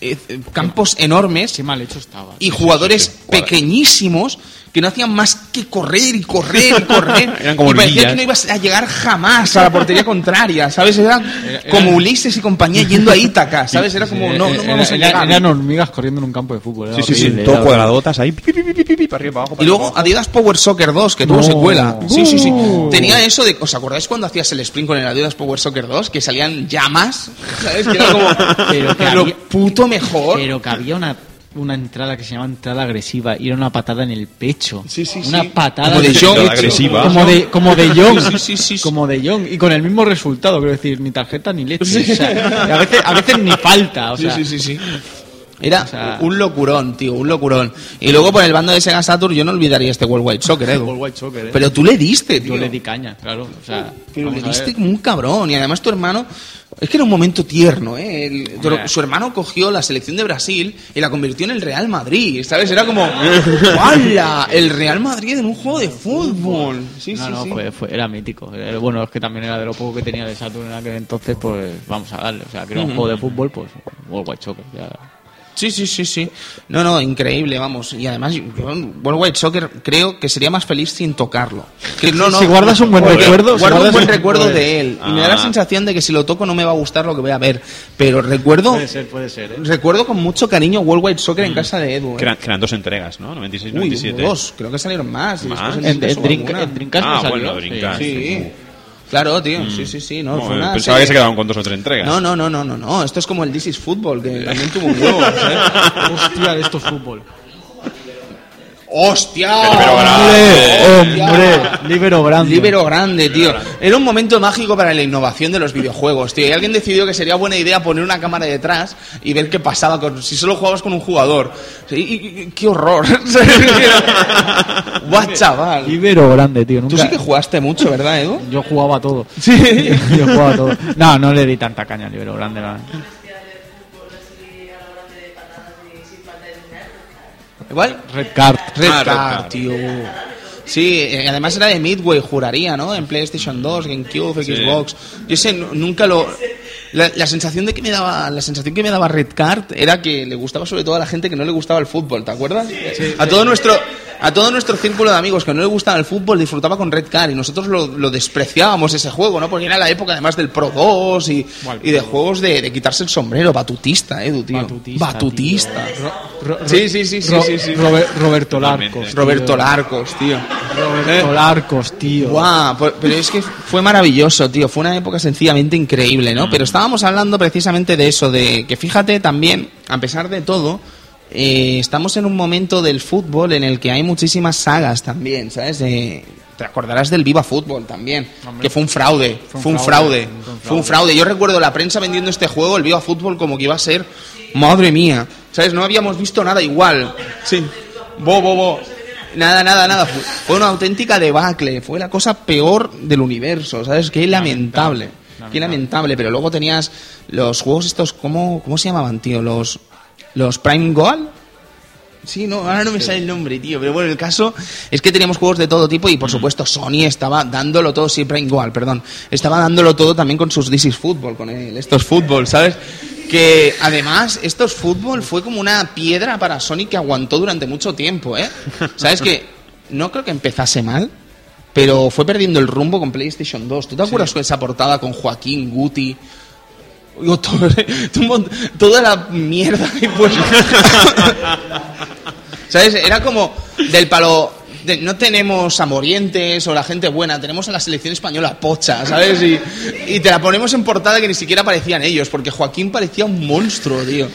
eh, campos enormes Qué mal hecho estaba. y jugadores pequeñísimos que no hacían más que correr y correr y correr. *laughs* Eran como y parecía que no ibas a llegar jamás a la portería contraria, ¿sabes? *laughs* Era Era- como Ulises y compañía yendo a Ítaca, ¿sabes? Era como, Eh, no, eh, no era- vamos a llegar. Eran hormigas corriendo en un campo de fútbol. era Sí, sí, sí, todo cuadradotas ahí, pi, pi, pi, pi, pi, pi, para arriba, para abajo, Y luego abajo. Adidas Power Soccer 2, que tuvo No. secuela. Sí, sí, sí. Uh. Tenía eso de. ¿Os acordáis cuando hacías el sprint con el Adidas Power Soccer 2? Que salían llamas. ¿Sabes? Que era como. *laughs* Pero que lo había- puto mejor. Pero que había una, una entrada que se llama entrada agresiva y era una patada en el pecho. Sí, sí, Una sí. patada Como de Jong. Agresiva. Como de, como de Jong. Sí, sí, sí, sí. Como de Jong. Y con el mismo resultado, quiero decir, ni tarjeta ni leche. O sea, y a, veces, a veces ni falta. O sea, sí, sí, sí, sí. Era O sea- un locurón, tío, un locurón. Y luego por el bando de Sega Saturn yo no olvidaría este World Wide Soccer, Edu. *laughs* World Wide Soccer, ¿eh? Pero tú le diste, tío. Yo le di caña, claro. O sea, Pero le diste como un cabrón. Y además tu hermano... Es que era un momento tierno, ¿eh? El- Hombre. su hermano cogió la selección de Brasil y la convirtió en el Real Madrid, ¿sabes? Era como... *laughs* ¡Hala! El Real Madrid en un juego de fútbol. Sí, no, sí, no, sí. Fue, fue- era mítico. Eh, Bueno, es que también era de lo poco que tenía de Saturn en aquel entonces, pues vamos a darle. O sea, que era un juego de fútbol, pues World Wide Soccer. Ya. Sí, sí, sí, sí. No, no, increíble, vamos. Y además, yo World Wide Soccer creo que sería más feliz sin tocarlo. Que no, no. *laughs* Si guardas un buen recuerdo, si guardo un guardas buen un- recuerdo de él. Y me da la Ah. sensación de que si lo toco no me va a gustar lo que voy a ver. Pero recuerdo, Puede ser, puede ser. ¿eh? recuerdo con mucho cariño World Wide Soccer en casa de Edu. ¿eh? Que eran, que eran dos entregas, ¿no? 96, Uy, 97. dos, creo que salieron más. ¿Más? En, en, en Dreamcast no Ah, salió, bueno, Dreamcast. Sí. Claro, tío, sí, sí, sí. No, No, fue una pensaba que serie- se quedaban con dos o tres entregas. No, no, no, no, no, no. Esto es como el This is Football, que también tuvo un huevo, *laughs* ¿sabes? Hostia, esto es fútbol. ¡Hostia! Pero Hombre, hombre, libero grande. Libero grande, tío. Era un momento mágico para la innovación de los videojuegos, tío. Y alguien decidió que sería buena idea poner una cámara detrás y ver qué pasaba con, si solo jugabas con un jugador. Y- y- ¡Qué horror! *laughs* ¡Guau, chaval! Libero grande, tío. Tú sí que jugaste mucho, ¿verdad, Edu? Yo jugaba todo. Sí. *laughs* Yo jugaba todo. No, no le di tanta caña al libero grande. la- ¿Igual? Red Card. Red Ah, Red Card, tío. Sí, eh, además era de Midway, juraría, ¿no? En PlayStation 2, GameCube, Sí. Xbox. Yo sé, nu- nunca lo... La, la sensación de que me daba la sensación que me daba Red Card era que le gustaba sobre todo a la gente que no le gustaba el fútbol, ¿te acuerdas? a todo nuestro a todo nuestro círculo de amigos que no le gustaba el fútbol disfrutaba con Red Card y nosotros lo, lo despreciábamos ese juego, ¿no? Porque era la época además del Pro 2 y, y de juegos de, de quitarse el sombrero, batutista, Edu, tío. Batutista, Batutista. Ro- ro- Sí, sí, sí, sí, Ro- sí, sí. Robe- Roberto. Larcos. Roberto. Larcos, tío. Roberto Larcos, tío. Guau, pues- pero es que fue maravilloso, tío. Fue una época sencillamente increíble, ¿no? Pero estábamos hablando precisamente de eso, de que fíjate también, a pesar de todo, eh, estamos en un momento del fútbol en el que hay muchísimas sagas también, ¿sabes? Eh, te acordarás del Viva Fútbol también, que fue un fraude, fue un, fraude, fue un fraude. Yo recuerdo la prensa vendiendo este juego, el Viva Fútbol, como que iba a ser, madre mía, ¿sabes? No habíamos visto nada igual. Sí. Bo, bo, bo. Nada, nada, nada. Fue, fue una auténtica debacle. Fue la cosa peor del universo, ¿sabes? Qué lamentable. Qué lamentable. Pero luego tenías los juegos estos, ¿cómo, cómo se llamaban, tío? Los, los Prime Goal. Sí, no, ahora no me sale el nombre, tío. Pero bueno, el caso es que teníamos juegos de todo tipo y por supuesto Sony estaba dándolo todo, sí, Prime Goal, perdón. Estaba dándolo todo también con sus This is Football, con el, estos fútbol, ¿sabes? Que además, estos fútbol fue como una piedra para Sony que aguantó durante mucho tiempo, ¿eh? ¿Sabes que No creo que empezase mal, pero fue perdiendo el rumbo con PlayStation 2. ¿Tú te acuerdas de esa portada con Joaquín Guti? Digo, todo- *laughs* toda la mierda que pues *laughs* ¿Sabes? Era como del palo. de- no tenemos a Morientes o la gente buena, tenemos a la selección española pocha, ¿sabes? Y, y te la ponemos en portada que ni siquiera parecían ellos, porque Joaquín parecía un monstruo, tío.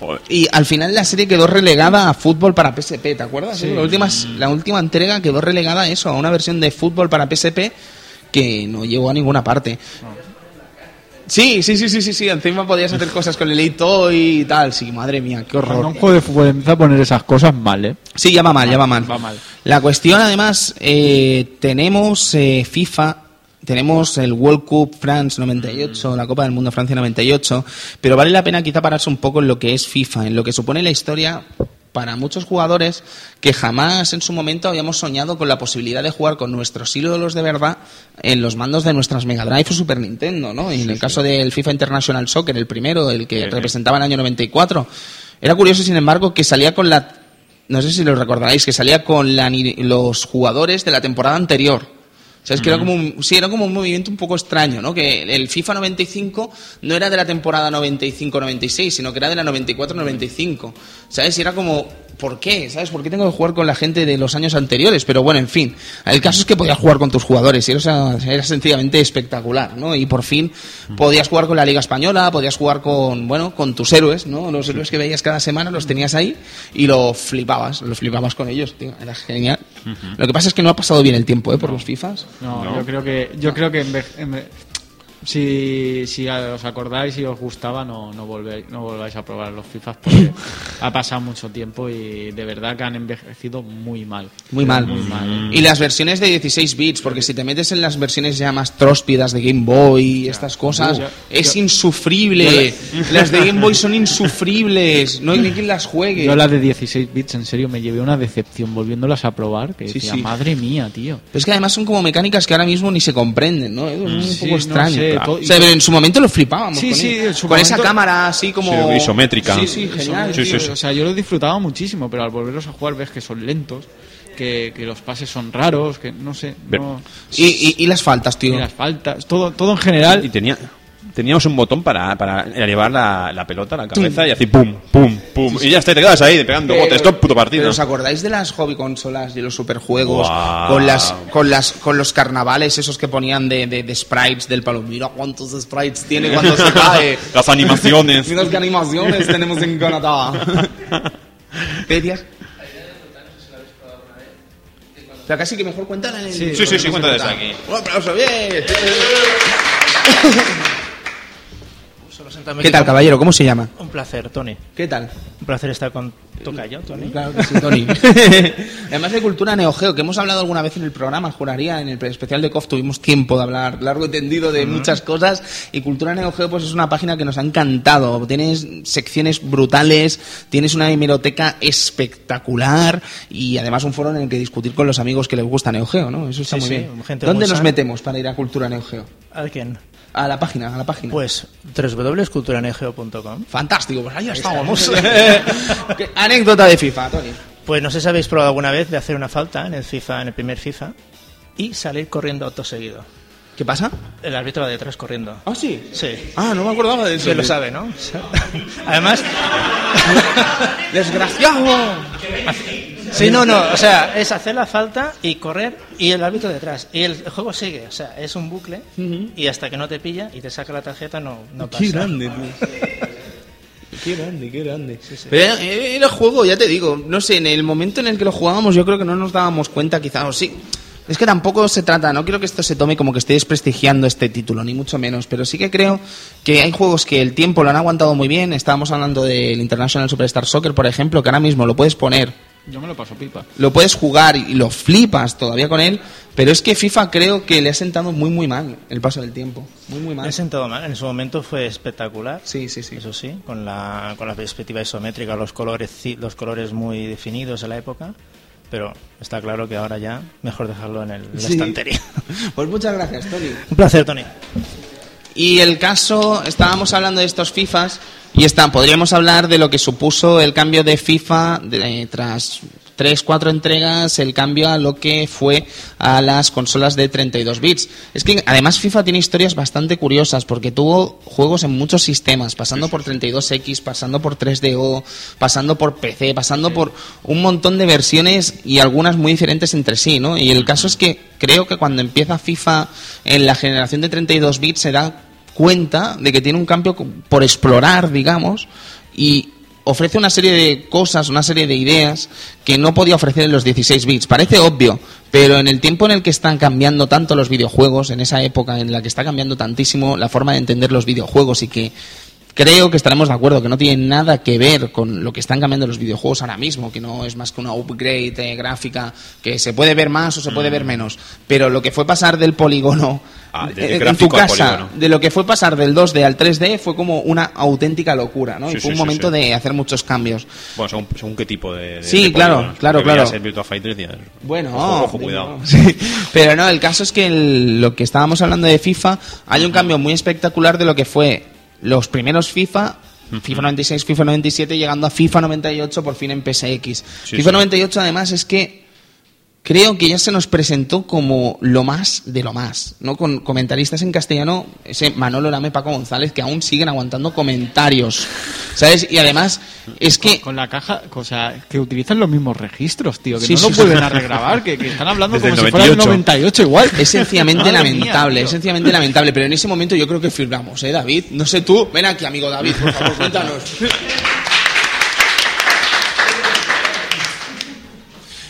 Joder. Y al final la serie quedó relegada a fútbol para PSP, ¿te acuerdas? La, última, la última entrega quedó relegada a eso, a una versión de fútbol para PSP que no llegó a ninguna parte. Sí, sí, sí, sí, sí, sí. Encima podías hacer cosas con el Ito y tal. Sí, madre mía, qué Cuando horror. un juego de fútbol empieza a poner esas cosas mal, ¿eh? Sí, ya va mal, ya va mal. Va mal. La cuestión, además, eh, tenemos eh, FIFA, tenemos el World Cup France 98, la Copa del Mundo Francia 98, pero vale la pena quizá pararse un poco en lo que es FIFA, en lo que supone la historia para muchos jugadores que jamás en su momento habíamos soñado con la posibilidad de jugar con nuestros ídolos de verdad en los mandos de nuestras Mega Drive o Super Nintendo, ¿no? Y en el caso del FIFA International Soccer, el primero, el que representaba el año 94, era curioso, sin embargo, que salía con la no sé si lo recordaréis, que salía con la, los jugadores de la temporada anterior. O sea, es que era como un, sí, era como un movimiento un poco extraño, ¿no? Que el FIFA 95 no era de la temporada 95-96, sino que era de la 94-95. ¿Sabes? Y era como, ¿por qué? ¿Sabes? ¿Por qué tengo que jugar con la gente de los años anteriores? Pero bueno, en fin. El caso es que podías jugar con tus jugadores y era, era sencillamente espectacular, ¿no? Y por fin podías jugar con la Liga Española, podías jugar con, bueno, con tus héroes, ¿no? Los héroes que veías cada semana los tenías ahí y lo flipabas, lo flipabas con ellos, tío. Era genial. Lo que pasa es que no ha pasado bien el tiempo, ¿eh? Por los FIFAs. No, yo creo que yo creo que enve- enve- si, si os acordáis y os gustaba no no volvéis no volváis a probar los FIFAs porque ha pasado mucho tiempo y de verdad que han envejecido muy mal. Muy mal. Muy mal. Y las versiones de 16 bits, porque si te metes en las versiones ya más tróspidas de Game Boy y estas cosas, Yo- es yo- insufrible. Las de Game Boy son insufribles. No hay ni quien las juegue. Yo las de 16 bits en serio me llevé una decepción volviéndolas a probar que Sí, decía, sí. madre mía, tío. Pero es que además son como mecánicas que ahora mismo ni se comprenden, ¿no? Es un Sí, poco no extraño. Sé, to- O sea, pero en su momento lo flipábamos. Sí, con, sí, él. en su con esa cámara así como. Sí, isométrica. Sí, sí, genial. Sí, tío. sí, sí. O sea, yo lo disfrutaba muchísimo, pero al volverlos a jugar ves que son lentos, que, que los pases son raros, que no sé, Ver- no, Y, y- y las faltas, tío. y las faltas, todo, todo en general. Y tenía, teníamos un botón para, para llevar la, la pelota a la cabeza y así pum, pum, pum. Y ya está, y te quedas ahí pegando botes, todo puto partido. ¿os acordáis de las hobby consolas, de los superjuegos, Guau. con las con las con los carnavales esos que ponían de, de, de sprites del palo? Mira cuántos sprites tiene cuando se *laughs* cae. Las animaciones. *laughs* Mira qué animaciones tenemos en Canadá. *laughs* ¿Qué decías? Pero casi que mejor cuéntala en el... Sí, Sí, sí, sí, cuenta desde aquí. Un aplauso, bien. ¿Qué tal, caballero? ¿Cómo se llama? Un placer, Tony. ¿Qué tal? Un placer estar con Tocayo, Tony. Claro que sí, Tony. *laughs* *laughs* Además de cultura Neo Geo, que hemos hablado alguna vez en el programa, juraría, en el especial de KOF tuvimos tiempo de hablar largo y tendido de muchas cosas. Y Cultura Neo Geo, pues es una página que nos ha encantado. Tienes secciones brutales, tienes una hemeroteca espectacular y además un foro en el que discutir con los amigos que les gusta Neo Geo, ¿no? Eso está Sí, muy sí, bien. ¿Dónde nos sana. metemos para ir a Cultura Neo Geo? ¿A quién? A la página, a la página. Pues www.culturanegeo.com. Fantástico, pues ahí estábamos. *laughs* ¿Qué anécdota de FIFA, Tony. Pues no sé si habéis probado alguna vez de hacer una falta en el FIFA, en el primer FIFA, y salir corriendo acto seguido. ¿Qué pasa? El árbitro va detrás corriendo. Ah, sí. Sí. Ah, no me acordaba de eso. Se lo sabe, ¿no? *laughs* Además, ¡Desgraciado! *laughs* sí, no, no, o sea, es hacer la falta y correr y el árbitro detrás. Y el juego sigue, o sea, es un bucle y hasta que no te pilla y te saca la tarjeta no, no pasa. Qué grande, tío. Qué grande, qué grande. Pero era, era juego, ya te digo, no sé, en el momento en el que lo jugábamos yo creo que no nos dábamos cuenta quizás, o sí. Es que tampoco se trata, no quiero que esto se tome como que esté desprestigiando este título, ni mucho menos, pero sí que creo que hay juegos que el tiempo lo han aguantado muy bien. Estábamos hablando del International Superstar Soccer, por ejemplo, que ahora mismo lo puedes poner Yo me lo paso pipa. lo puedes jugar y lo flipas todavía con él, pero es que FIFA creo que le ha sentado muy muy mal el paso del tiempo, muy muy mal. he sentado mal, en su momento fue espectacular. Sí, sí, sí. Eso sí, con la, con la perspectiva isométrica, los colores, los colores muy definidos en la época, pero está claro que ahora ya mejor dejarlo en, el, en la Sí. estantería. *laughs* Pues muchas gracias, Tony. Un placer, Tony. Y el caso, estábamos hablando de estos FIFAs y está, podríamos hablar de lo que supuso el cambio de FIFA de- tras tres, cuatro entregas, el cambio a lo que fue a las consolas de 32 bits. Es que además FIFA tiene historias bastante curiosas porque tuvo juegos en muchos sistemas, pasando por 32X, pasando por 3DO, pasando por PC, pasando por un montón de versiones y algunas muy diferentes entre sí, ¿no? Y el caso es que creo que cuando empieza FIFA en la generación de 32 bits se da cuenta de que tiene un cambio por explorar, digamos, y ofrece una serie de cosas, una serie de ideas que no podía ofrecer en los 16 bits. Parece obvio, pero en el tiempo en el que están cambiando tanto los videojuegos, en esa época en la que está cambiando tantísimo la forma de entender los videojuegos y que creo que estaremos de acuerdo que no tiene nada que ver con lo que están cambiando los videojuegos ahora mismo, que no es más que una upgrade eh, gráfica que se puede ver más o se puede ver menos. Pero lo que fue pasar del polígono Ah, de- de eh, en tu casa, de lo que fue pasar del 2D al 3D fue como una auténtica locura, ¿no? Sí, y fue sí, un momento sí. de hacer muchos cambios. Bueno, según, según qué tipo de. de- Sí, de claro, claro, claro. Fighter Bueno, ojo, cuidado. *laughs* Pero no, el caso es que el- lo que estábamos hablando de FIFA, hay un cambio muy espectacular de lo que fue los primeros FIFA. FIFA 96, FIFA 97, llegando a FIFA 98 por fin en PSX. Sí, FIFA sí. 98 además es que creo que ya se nos presentó como lo más de lo más, ¿no? Con comentaristas en castellano, ese Manolo Lame, Paco González, que aún siguen aguantando comentarios, ¿sabes? Y además es que... Con la caja, o sea, que utilizan los mismos registros, tío, que Sí, no sí, lo sí. vuelven a regrabar, que, que están hablando Desde como si fuera el 98. 98 igual. Es sencillamente Madre mía, lamentable, tío. es sencillamente lamentable. Pero en ese momento yo creo que firmamos, ¿eh, David? No sé tú. Ven aquí, amigo David, por favor, cuéntanos.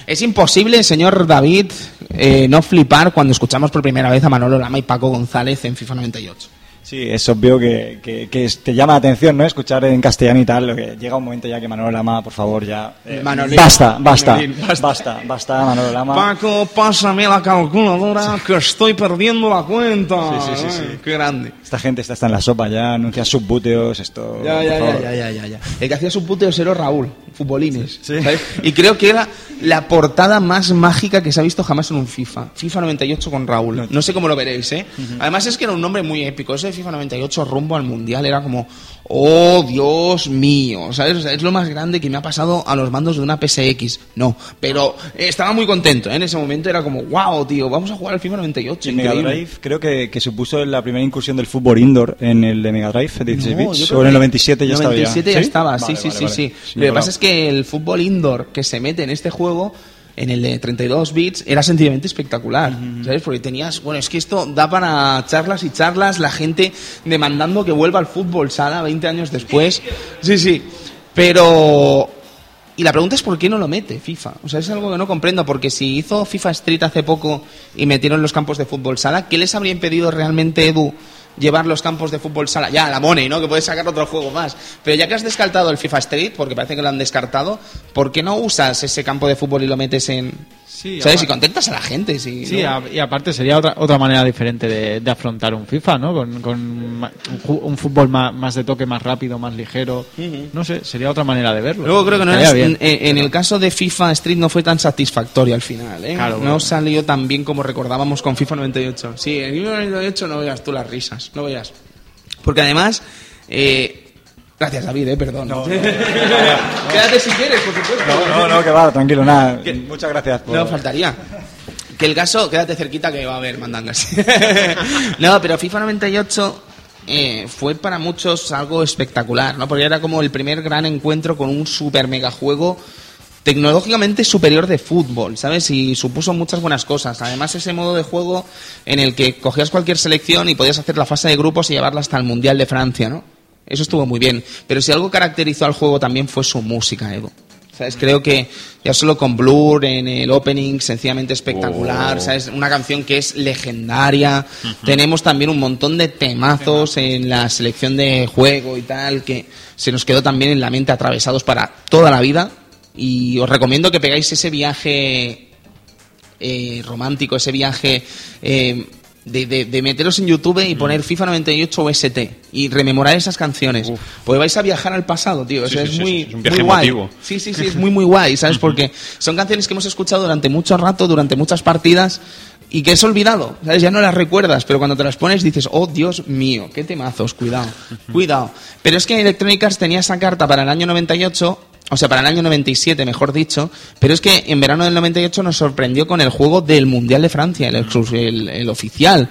Es imposible, señor David, eh, no flipar cuando escuchamos por primera vez a Manolo Lama y Paco González en FIFA 98. Sí, es obvio que, que- que te llama la atención, ¿no? Escuchar en castellano y tal. Lo que llega un momento ya que Manolo Lama, por favor, ya. eh, Manolín. basta, basta, Manolín, basta. basta, basta, Manolo Lama. Paco, pásame la calculadora que estoy perdiendo la cuenta. Sí, sí, sí, sí. Qué grande. Esta gente está, está en la sopa ya, anuncia subbúteos, esto. Ya, ya, favor. ya, ya, ya, ya. El que hacía su puteo era Raúl, futbolines. Sí. ¿sabes? Y creo que era la portada más mágica que se ha visto jamás en un FIFA. FIFA 98 con Raúl. No sé cómo lo veréis, ¿eh? Además es que era un nombre muy épico. Ese FIFA 98 rumbo al Mundial era como, oh, Dios mío, ¿sabes? O sea, es lo más grande que me ha pasado a los mandos de una PSX. No, pero estaba muy contento. ¿eh? En ese momento era como, wow, tío, vamos a jugar al FIFA 98. En Mega increíble". Drive creo que, que supuso la primera incursión del fútbol indoor en el de Mega Drive, de 16 No, bits, yo creo o en el que 97 ya estaba ya. 97 ya ¿Sí? estaba, sí, Vale, sí, vale, sí, vale. sí. Lo que pasa es que el fútbol indoor que se mete en este juego, en el de 32 bits, era sencillamente espectacular, ¿sabes? Porque tenías, bueno, es que esto da para charlas y charlas, la gente demandando que vuelva al fútbol sala 20 años después. Sí, sí. Pero y la pregunta es por qué no lo mete FIFA. O sea, es algo que no comprendo, porque si hizo FIFA Street hace poco y metieron los campos de fútbol sala, ¿qué les habría impedido realmente, Edu, llevar los campos de fútbol sala? Ya, la Money, ¿no? Que puedes sacar otro juego más. Pero ya que has descartado el FIFA Street, porque parece que lo han descartado, ¿por qué no usas ese campo de fútbol y lo metes en... Sí, ¿Sabes? aparte- Y contentas a la gente. Sí, Sí, y aparte sería otra otra manera diferente de, de afrontar un FIFA, ¿no? Con, con un, fútbol más, más de toque, más rápido, más ligero. No sé, sería otra manera de verlo. Luego creo que no era- bien. en, en el caso de FIFA Street no fue tan satisfactorio al final, ¿eh? Claro, no bueno. salió tan bien como recordábamos con FIFA 98. Sí, en FIFA 98 no veas tú las risas, no veas. Porque además, eh, gracias David, eh, perdón. *laughs* Quédate si quieres, por supuesto. No, no, no, que va, tranquilo, nada. Muchas gracias por. No, faltaría. Que el caso, quédate cerquita que va a haber mandangas. *laughs* no, pero FIFA 98 eh, fue para muchos algo espectacular, ¿no? Porque era como el primer gran encuentro con un super mega juego tecnológicamente superior de fútbol, ¿sabes? Y supuso muchas buenas cosas. Además, ese modo de juego en el que cogías cualquier selección y podías hacer la fase de grupos y llevarla hasta el Mundial de Francia, ¿no? Eso estuvo muy bien. Pero si algo caracterizó al juego también fue su música, Edu. ¿Sabes? Creo que ya solo con Blur en el opening, sencillamente espectacular, Oh. ¿sabes? Una canción que es legendaria. Tenemos también un montón de temazos en la selección de juego y tal, que se nos quedó también en la mente atravesados para toda la vida. Y os recomiendo que pegáis ese viaje eh, romántico, ese viaje eh, de, de- de meteros en YouTube y poner FIFA 98 OST y rememorar esas canciones. Pues vais a viajar al pasado, tío. O Sí, sea, sí, es sí, muy, es un viaje muy guay. emotivo. Sí, sí, sí, es muy, muy guay, ¿sabes? *laughs* Porque son canciones que hemos escuchado durante mucho rato, durante muchas partidas y que has olvidado, ¿sabes? Ya no las recuerdas, pero cuando te las pones dices, oh, Dios mío, qué temazos, cuidado, cuidado. Pero es que Electronic Arts tenía esa carta para el año 98, o sea, para el año 97, mejor dicho, pero es que en verano del 98 nos sorprendió con el juego del Mundial de Francia, el, el- oficial.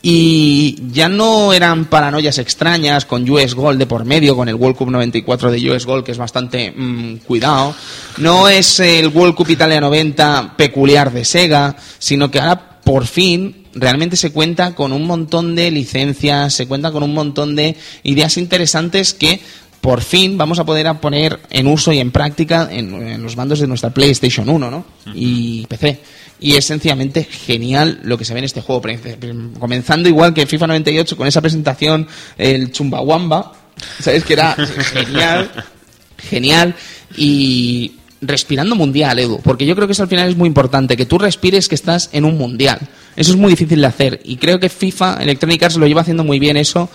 Y ya no eran paranoias extrañas con US Gold de por medio, con el World Cup 94 de US Gold, que es bastante mm, cuidado. No es el World Cup Italia 90 peculiar de Sega, sino que ahora por fin realmente se cuenta con un montón de licencias, se cuenta con un montón de ideas interesantes que por fin vamos a poder poner en uso y en práctica en, en los mandos de nuestra PlayStation 1 ¿no? y PC. Y es sencillamente genial lo que se ve en este juego. Comenzando igual que FIFA 98 con esa presentación, el Chumbawamba. ¿Sabes? Que era *laughs* genial, genial y respirando mundial, Edu, porque yo creo que eso al final es muy importante, que tú respires que estás en un mundial. Eso es muy difícil de hacer y creo que FIFA, Electronic Arts lo lleva haciendo muy bien eso.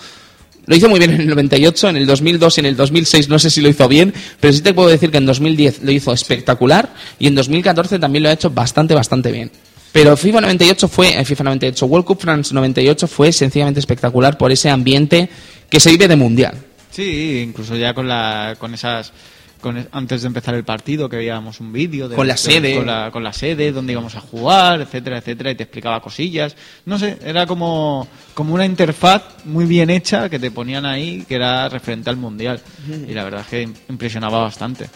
Lo hizo muy bien en el 98, en el 2002 y en el 2006 no sé si lo hizo bien, pero sí te puedo decir que en 2010 lo hizo espectacular y en 2014 también lo ha hecho bastante, bastante bien. Pero FIFA 98 fue, eh, FIFA 98, World Cup France 98 fue sencillamente espectacular por ese ambiente que se vive de mundial. Sí, incluso ya con, la, con esas con- antes de empezar el partido que veíamos un vídeo de- Con la de- sede. con la, con la sede donde íbamos a jugar etcétera etcétera y te explicaba cosillas. No sé era como como una interfaz muy bien hecha que te ponían ahí que era referente al mundial. Y la verdad es que impresionaba bastante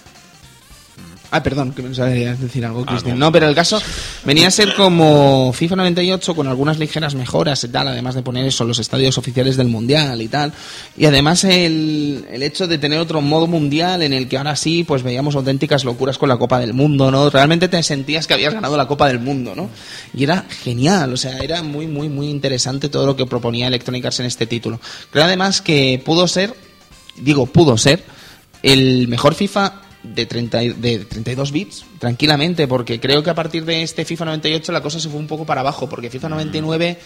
Ah, perdón, que pensaba decir algo, Cristian. No, pero el caso venía a ser como FIFA 98 con algunas ligeras mejoras y tal, además de poner eso, los estadios oficiales del Mundial y tal. Y además el, el hecho de tener otro modo mundial en el que ahora sí, pues veíamos auténticas locuras con la Copa del Mundo, ¿no? Realmente te sentías que habías ganado la Copa del Mundo, ¿no? Y era genial, o sea, era muy, muy, muy interesante todo lo que proponía Electronic Arts en este título. Creo además que pudo ser, digo, pudo ser el mejor FIFA de, 30, y- de 32 bits, tranquilamente, porque creo que a partir de este FIFA 98 la cosa se fue un poco para abajo, porque FIFA 99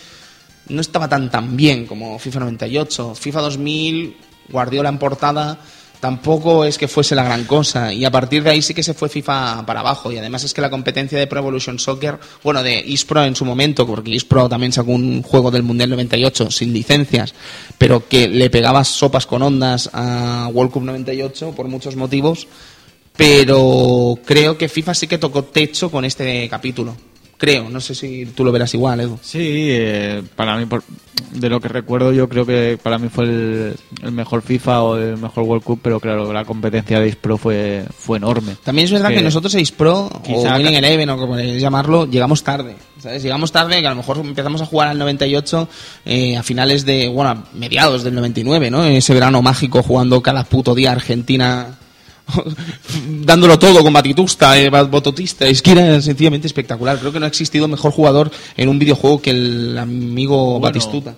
no estaba tan tan bien como FIFA 98. FIFA 2000, Guardiola en portada, tampoco es que fuese la gran cosa. Y a partir de ahí sí que se fue FIFA para abajo. Y además es que la competencia de Pro Evolution Soccer, bueno, de eSpro en su momento, porque eSpro también sacó un juego del Mundial 98 sin licencias, pero que le pegaba sopas con ondas a World Cup 98 por muchos motivos. Pero creo que FIFA sí que tocó techo con este capítulo. Creo, no sé si tú lo verás igual, Edu. Sí, eh, para mí, por- de lo que recuerdo, yo creo que para mí fue el, el mejor FIFA o el mejor World Cup, pero claro, la competencia de Pro fue, fue enorme. También es verdad que, Que nosotros Ace Pro quizá o Winning Eleven o como queréis llamarlo, llegamos tarde. ¿sabes? Llegamos tarde, que a lo mejor empezamos a jugar al 98 eh, a finales de, bueno, a mediados del 99, ¿no? Ese verano mágico jugando cada puto día Argentina *laughs* dándolo todo con Batitusta, eh, Bototista, es que era sencillamente espectacular. Creo que no ha existido mejor jugador en un videojuego que el amigo Bueno, Batistuta.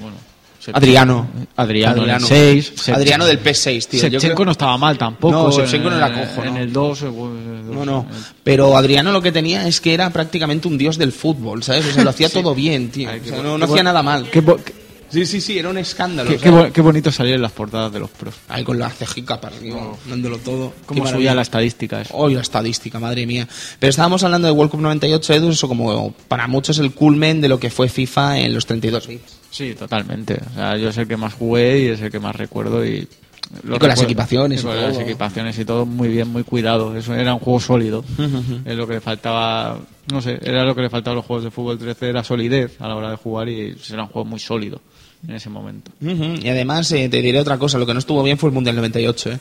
bueno, Adriano. Adriano, en el Adriano. 6. Se- Adriano del P6, tío. Yo Shevchenko creo- no estaba mal tampoco. No, Shevchenko no era cojo, En ¿no? el 2. No, no. Pero Adriano lo que tenía es que era prácticamente un dios del fútbol, ¿sabes? O sea, lo hacía *laughs* todo bien, tío. O sea, no, hacía nada mal. Qué, bo- qué- Sí, sí, sí, era un escándalo. qué- o qué sea, bo- qué bonito salir en las portadas de los pros. Ahí con la cejica para arriba, dándolo todo. Qué subía la estadística eso. Hoy la estadística, madre mía. Pero estábamos hablando de World Cup 98, Edu, eso como para muchos el culmen de lo que fue FIFA en los 32 bits. Sí, totalmente. O sea, yo es el que más jugué y es el que más recuerdo y... con las equipaciones y con todo. las equipaciones y todo muy bien, muy cuidado. Eso era un juego sólido. *laughs* es lo que le faltaba, no sé, era lo que le faltaba a los juegos de fútbol 13, era solidez a la hora de jugar y era un juego muy sólido en ese momento. Y además eh, te diré otra cosa, lo que no estuvo bien fue el Mundial 98, ¿eh?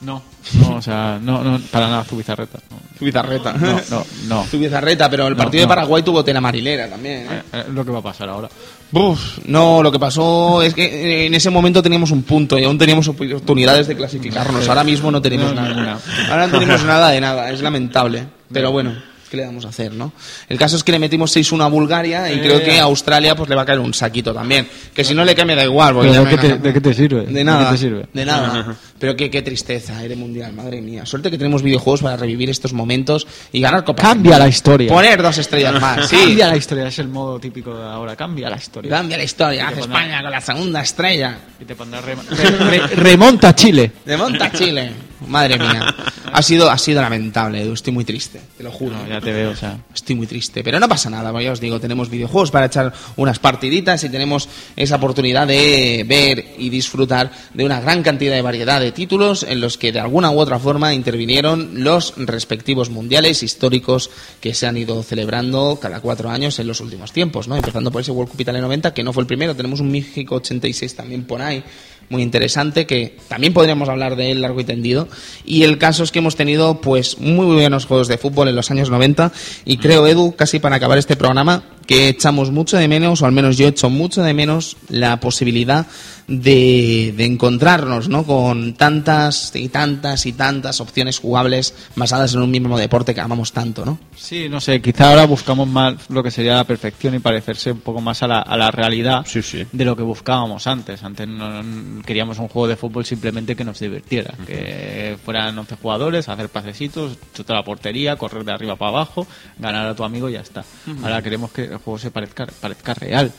No, no, o sea, no, no para nada Zubizarreta. No, Zubizarreta. no, no. no. *laughs* Zubizarreta, pero el partido no. de Paraguay tuvo tela marilera también, ¿eh? Eh, eh, lo que va a pasar ahora. Buf, no, lo que pasó es que eh, en ese momento teníamos un punto y aún teníamos oportunidades de clasificarnos. Ahora mismo no tenemos nada. Ahora no tenemos nada de nada, es lamentable. *laughs* Pero bueno, ¿qué le vamos a hacer, no? El caso es que le metimos 6-1 a Bulgaria y Eh. creo que a Australia pues le va a caer un saquito también. Que si no le cae me da igual. porque ya ¿de, qué te, de qué te sirve? De nada, qué te sirve? de nada. Pero qué, qué tristeza, eres mundial, madre mía. Suerte que tenemos videojuegos para revivir estos momentos y ganar copas. Cambia la historia. Poner dos estrellas *laughs* más, sí. Cambia la historia, es el modo típico de ahora. Cambia la historia. Cambia la historia, pondrá- España con la segunda estrella. Y te pondrá rem- re- re- *laughs* remonta Chile. De Monta Chile. Madre mía. Ha sido, ha sido lamentable, Edu. Estoy muy triste, te lo juro. No, ya te veo, o sea. Estoy muy triste, pero no pasa nada, ya os digo, tenemos videojuegos para echar unas partiditas y tenemos esa oportunidad de ver y disfrutar de una gran cantidad de variedad títulos en los que de alguna u otra forma intervinieron los respectivos mundiales históricos que se han ido celebrando cada cuatro años en los últimos tiempos, ¿no? Empezando por ese World Cup Italia 90, que no fue el primero, tenemos un México 86 también por ahí, muy interesante, que también podríamos hablar de él largo y tendido. Y el caso es que hemos tenido pues muy buenos juegos de fútbol en los años 90 y creo, Edu, casi para acabar este programa, que echamos mucho de menos, o al menos yo echo mucho de menos, la posibilidad de, de encontrarnos ¿no? con tantas y tantas y tantas opciones jugables basadas en un mismo deporte que amamos tanto, ¿no? Sí, no sé, quizá ahora buscamos más lo que sería la perfección y parecerse un poco más a la, a la realidad Sí, sí. de lo que buscábamos antes. Antes no, no- queríamos un juego de fútbol simplemente que nos divirtiera, que fueran 11 jugadores, hacer pasecitos, chutar a la portería, correr de arriba para abajo, ganar a tu amigo y ya está. Ahora queremos que el juego se parezca, parezca real.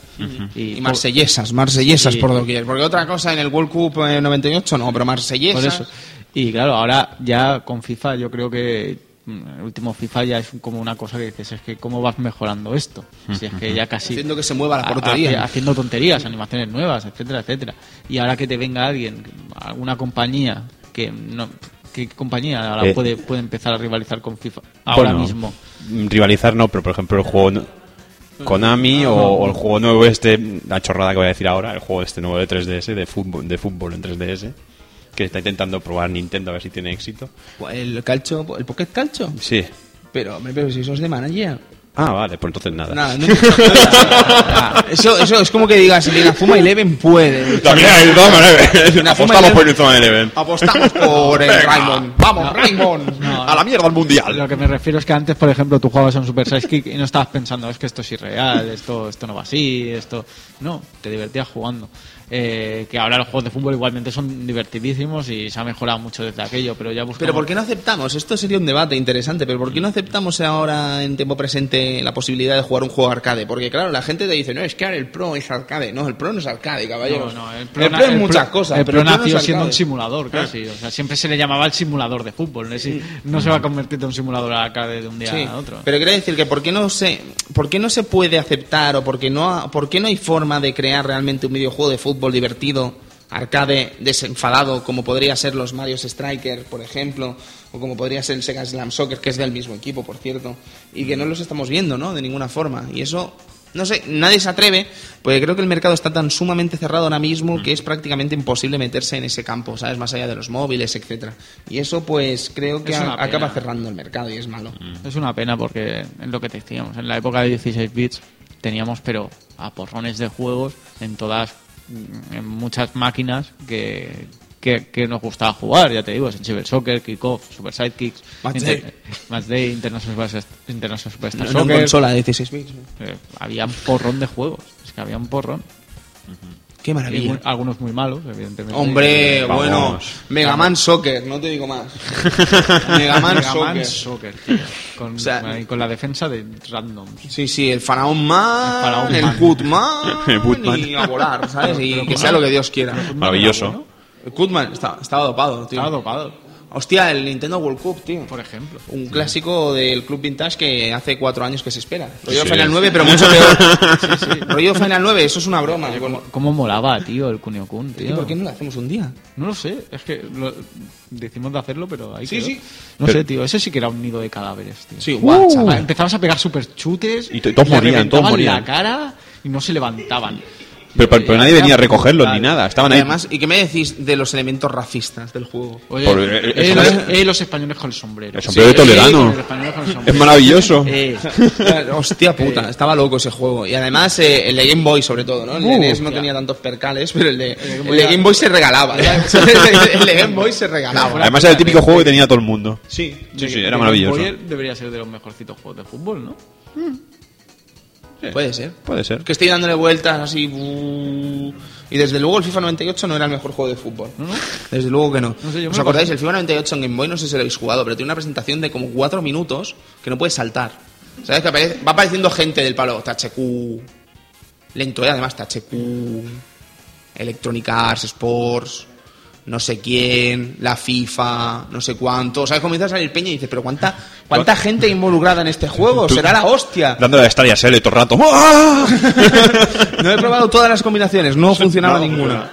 Y por- marsellesas, marsellesas Sí. por doquier. Porque otra cosa en el World Cup eh, 98 no, pero marsellesas. Por eso. Y claro, ahora ya con FIFA yo creo que el último FIFA ya es como una cosa que dices, es que cómo vas mejorando esto. Si es que ya casi... Haciendo que se mueva la portería. ha- Haciendo tonterías, animaciones nuevas, etcétera, etcétera. Y ahora que te venga alguien, alguna compañía que no... ¿Qué compañía ahora Eh. puede, puede empezar a rivalizar con FIFA ahora Bueno, mismo? Rivalizar no, pero por ejemplo el juego no- Konami o, o el juego nuevo este, la chorrada que voy a decir ahora, el juego este nuevo de 3DS, de fútbol, de fútbol en 3DS, que está intentando probar Nintendo a ver si tiene éxito. El calcho, el Pocket Calcho. Sí. Pero, pero si sos de manager. Ah, vale, pues entonces nada. Nada, no Ah, eso, eso es como que digas, el Inazuma Eleven puede. También hay Eleven. Inazuma Apostamos por el Zone Eleven. Apostamos por el Raimond. Vamos, Raimond. A la mierda al mundial. Lo que me refiero es que antes, por ejemplo, tú jugabas a un Super Sidekick y no estabas pensando, es que esto es irreal, esto, esto no va así, esto... No, te divertías jugando. Eh, que ahora los juegos de fútbol igualmente son divertidísimos y se ha mejorado mucho desde aquello, pero ya buscamos... Pero ¿por qué no aceptamos? Esto sería un debate interesante, pero ¿por qué no aceptamos ahora en tiempo presente la posibilidad de jugar un juego arcade? Porque claro, la gente te dice, no, es que ahora el Pro es arcade. No, el Pro no es arcade, caballeros. No, no, el el Pro, es el muchas Pro- cosas. El pero Pro no nació siendo un simulador casi. O sea, siempre se le llamaba el simulador de fútbol. ¿no? Se va a convertir en un simulador arcade de un día Sí, a otro. pero quiero decir que ¿por qué no se, por qué no se puede aceptar o por qué no, por qué no hay forma de crear realmente un videojuego de fútbol divertido, arcade, desenfadado, como podría ser los Mario Striker, por ejemplo, o como podría ser el Sega Slam Soccer, que es del mismo equipo, por cierto, y que no los estamos viendo, ¿no? De ninguna forma. Y eso, no sé, nadie se atreve, porque creo que el mercado está tan sumamente cerrado ahora mismo que es prácticamente imposible meterse en ese campo, ¿sabes? Más allá de los móviles, etcétera. Y eso, pues, creo que a- acaba cerrando el mercado y es malo. Es una pena porque es lo que te decíamos. En la época de 16 bits teníamos, pero a porrones de juegos en todas, mm, en muchas máquinas que, que, que nos gustaba jugar. Ya te digo, Sensible Soccer, Kickoff, Super Sidekicks, Match Inter- Day. Match Day, International Super- International Superstar No, no en consola de 16 bits. Eh, había un porrón de juegos. Es que había un porrón. Qué maravilla. muy- algunos muy malos, evidentemente. Hombre, Vamos. bueno, Mega Man Soccer, no te digo más. *laughs* Mega Man Soccer. Soccer, tío. Con, O sea, con la defensa de randoms. Sí, sí, el Faraón Man, El Faraón el Man. Putman, *laughs* El Putman. y a volar, ¿sabes? Y pero que ¿cómo sea lo que Dios quiera. Maravilloso. Putman estaba, estaba dopado, tío. Estaba dopado, Hostia, el Nintendo World Cup, tío. por ejemplo. Un clásico del Club Vintage que hace cuatro años que se espera. Rollo Sí. Final 9, pero mucho *laughs* peor. Rollo Final 9, eso es una broma. Con- ¿Cómo molaba, tío, el Kunio Kun, ¿Y tío? por qué no lo hacemos un día? No lo sé, es que lo- decimos de hacerlo, pero ahí Sí, quedó. sí. No Pero- sé, tío, ese sí que era un nido de cadáveres, tío. Sí, guau, chaval. Empezabas a pegar super chutes Y to- todos morían, todos morían. la cara y no se levantaban. Pero, pero- pero nadie venía a recogerlos ni nada. Estaban ahí. Además, ¿y qué me decís de los elementos racistas del juego? Oye, Por- eh, eh, eh, los, es- eh, los españoles con el sombrero. El sombrero de Sí, Toledano. con el sombrero. Es maravilloso. Eh, Hostia puta, estaba loco ese juego. Y además eh, el de Game Boy sobre todo, ¿no? El de Uh, NES no ya. tenía tantos percales, pero el de, Game el Boy de Game Boy se regalaba. *laughs* el de Game Boy se regalaba. Además era el típico juego que tenía todo el mundo. Sí. Sí, sí, de- era de maravilloso. Game Boy debería ser de los mejorcitos juegos de fútbol, ¿no? Puede ser. Puede ser. Que estoy dándole vueltas así. buh, Y desde luego el FIFA 98 no era el mejor juego de fútbol. Desde luego que no. No sé, yo ¿Os me acordáis? El FIFA 98 en Game Boy, no sé si lo habéis jugado, pero tiene una presentación de como cuatro minutos que no puedes saltar. ¿Sabes? Que aparece- va apareciendo gente del palo. THQ. Lento, ¿eh? Además, THQ. Electronic Arts, Sports. No sé quién. La FIFA. No sé cuánto. ¿Sabes? Comienza a salir peña y dices, pero ¿cuánta, cuánta gente involucrada en este juego? Será la hostia. Dándole a Star y todo el rato. *laughs* ¡Ah! No he probado todas las combinaciones, no funcionaba no, ninguna.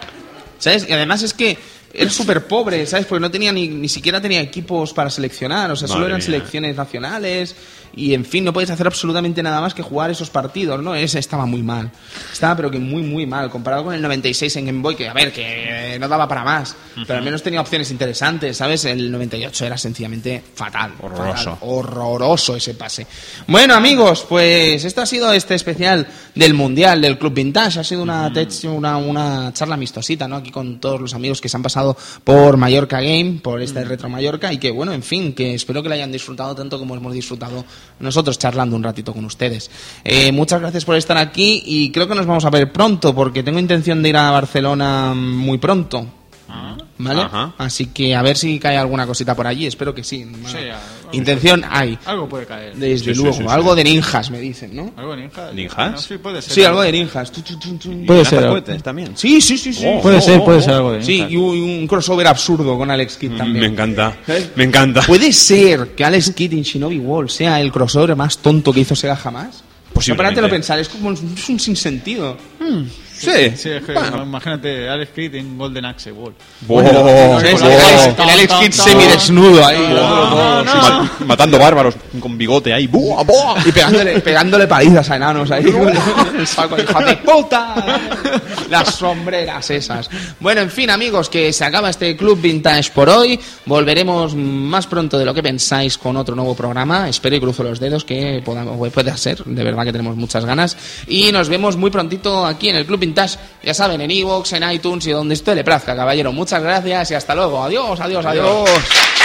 ¿Sabes? Y además es que era súper pobre, ¿sabes? Porque no tenía ni, ni siquiera tenía equipos para seleccionar, o sea, solo eran mía. selecciones nacionales y, en fin, no podías hacer absolutamente nada más que jugar esos partidos, ¿no? Ese estaba muy mal. Estaba, pero que muy, muy mal, comparado con el 96 en Game Boy, que, a ver, que no daba para más, pero al menos tenía opciones interesantes, ¿sabes? El 98 era sencillamente fatal. Horroroso. fatal, horroroso ese pase. Bueno, amigos, pues esto ha sido este especial del Mundial del Club Vintage. Ha sido una, una, una charla amistosita, ¿no? Aquí con todos los amigos que se han pasado por Mallorca Game, por este Retro Mallorca, y que, bueno, en fin, que espero que la hayan disfrutado tanto como hemos disfrutado nosotros charlando un ratito con ustedes. Eh, muchas gracias por estar aquí y creo que nos vamos a ver pronto, porque tengo intención de ir a Barcelona muy pronto. ¿Vale? Ajá. Así que a ver si cae alguna cosita por allí, espero que sí. Sí, Intención hay. Algo puede caer. Desde Sí, sí, luego, sí, sí. algo de ninjas me dicen, ¿no? ¿Algo de ninja? ¿Ninjas? No, sí, puede ser. Sí, algo de ninjas. Puede ¿Lanzas ser. cohetes también? Sí, sí, sí, sí. Oh, Puede oh, ser, puede oh. ser algo de Sí, ninja. y un, y un crossover absurdo con Alex Kidd también. Me encanta, ¿Eh? me encanta. ¿Puede ser que Alex Kidd en Shinobi Wall sea el crossover más tonto que hizo Sega jamás? Posiblemente. lo pensar, es como un, es un sinsentido. Sí, Sí, es que Bueno. imagínate Alex Kidd en Golden Axe World. Bo- Sí, bo- el, el Alex Kidd semidesnudo ahí. No, no, Ma- matando bárbaros con bigote ahí. ¡Buah, buah! Y pegándole, pegándole palizas a enanos ahí con el saco, hijo de puta. Las sombreras esas. Bueno, en fin, amigos, que se acaba este Club Vintage por hoy. Volveremos más pronto de lo que pensáis con otro nuevo programa. Espero y cruzo los dedos que podamos, pueda ser. De verdad que tenemos muchas ganas. Y nos vemos muy prontito aquí en el Club Vintage. Ya saben, en Evox, en iTunes y donde usted le plazca, caballero. Muchas gracias y hasta luego. Adiós, adiós, adiós.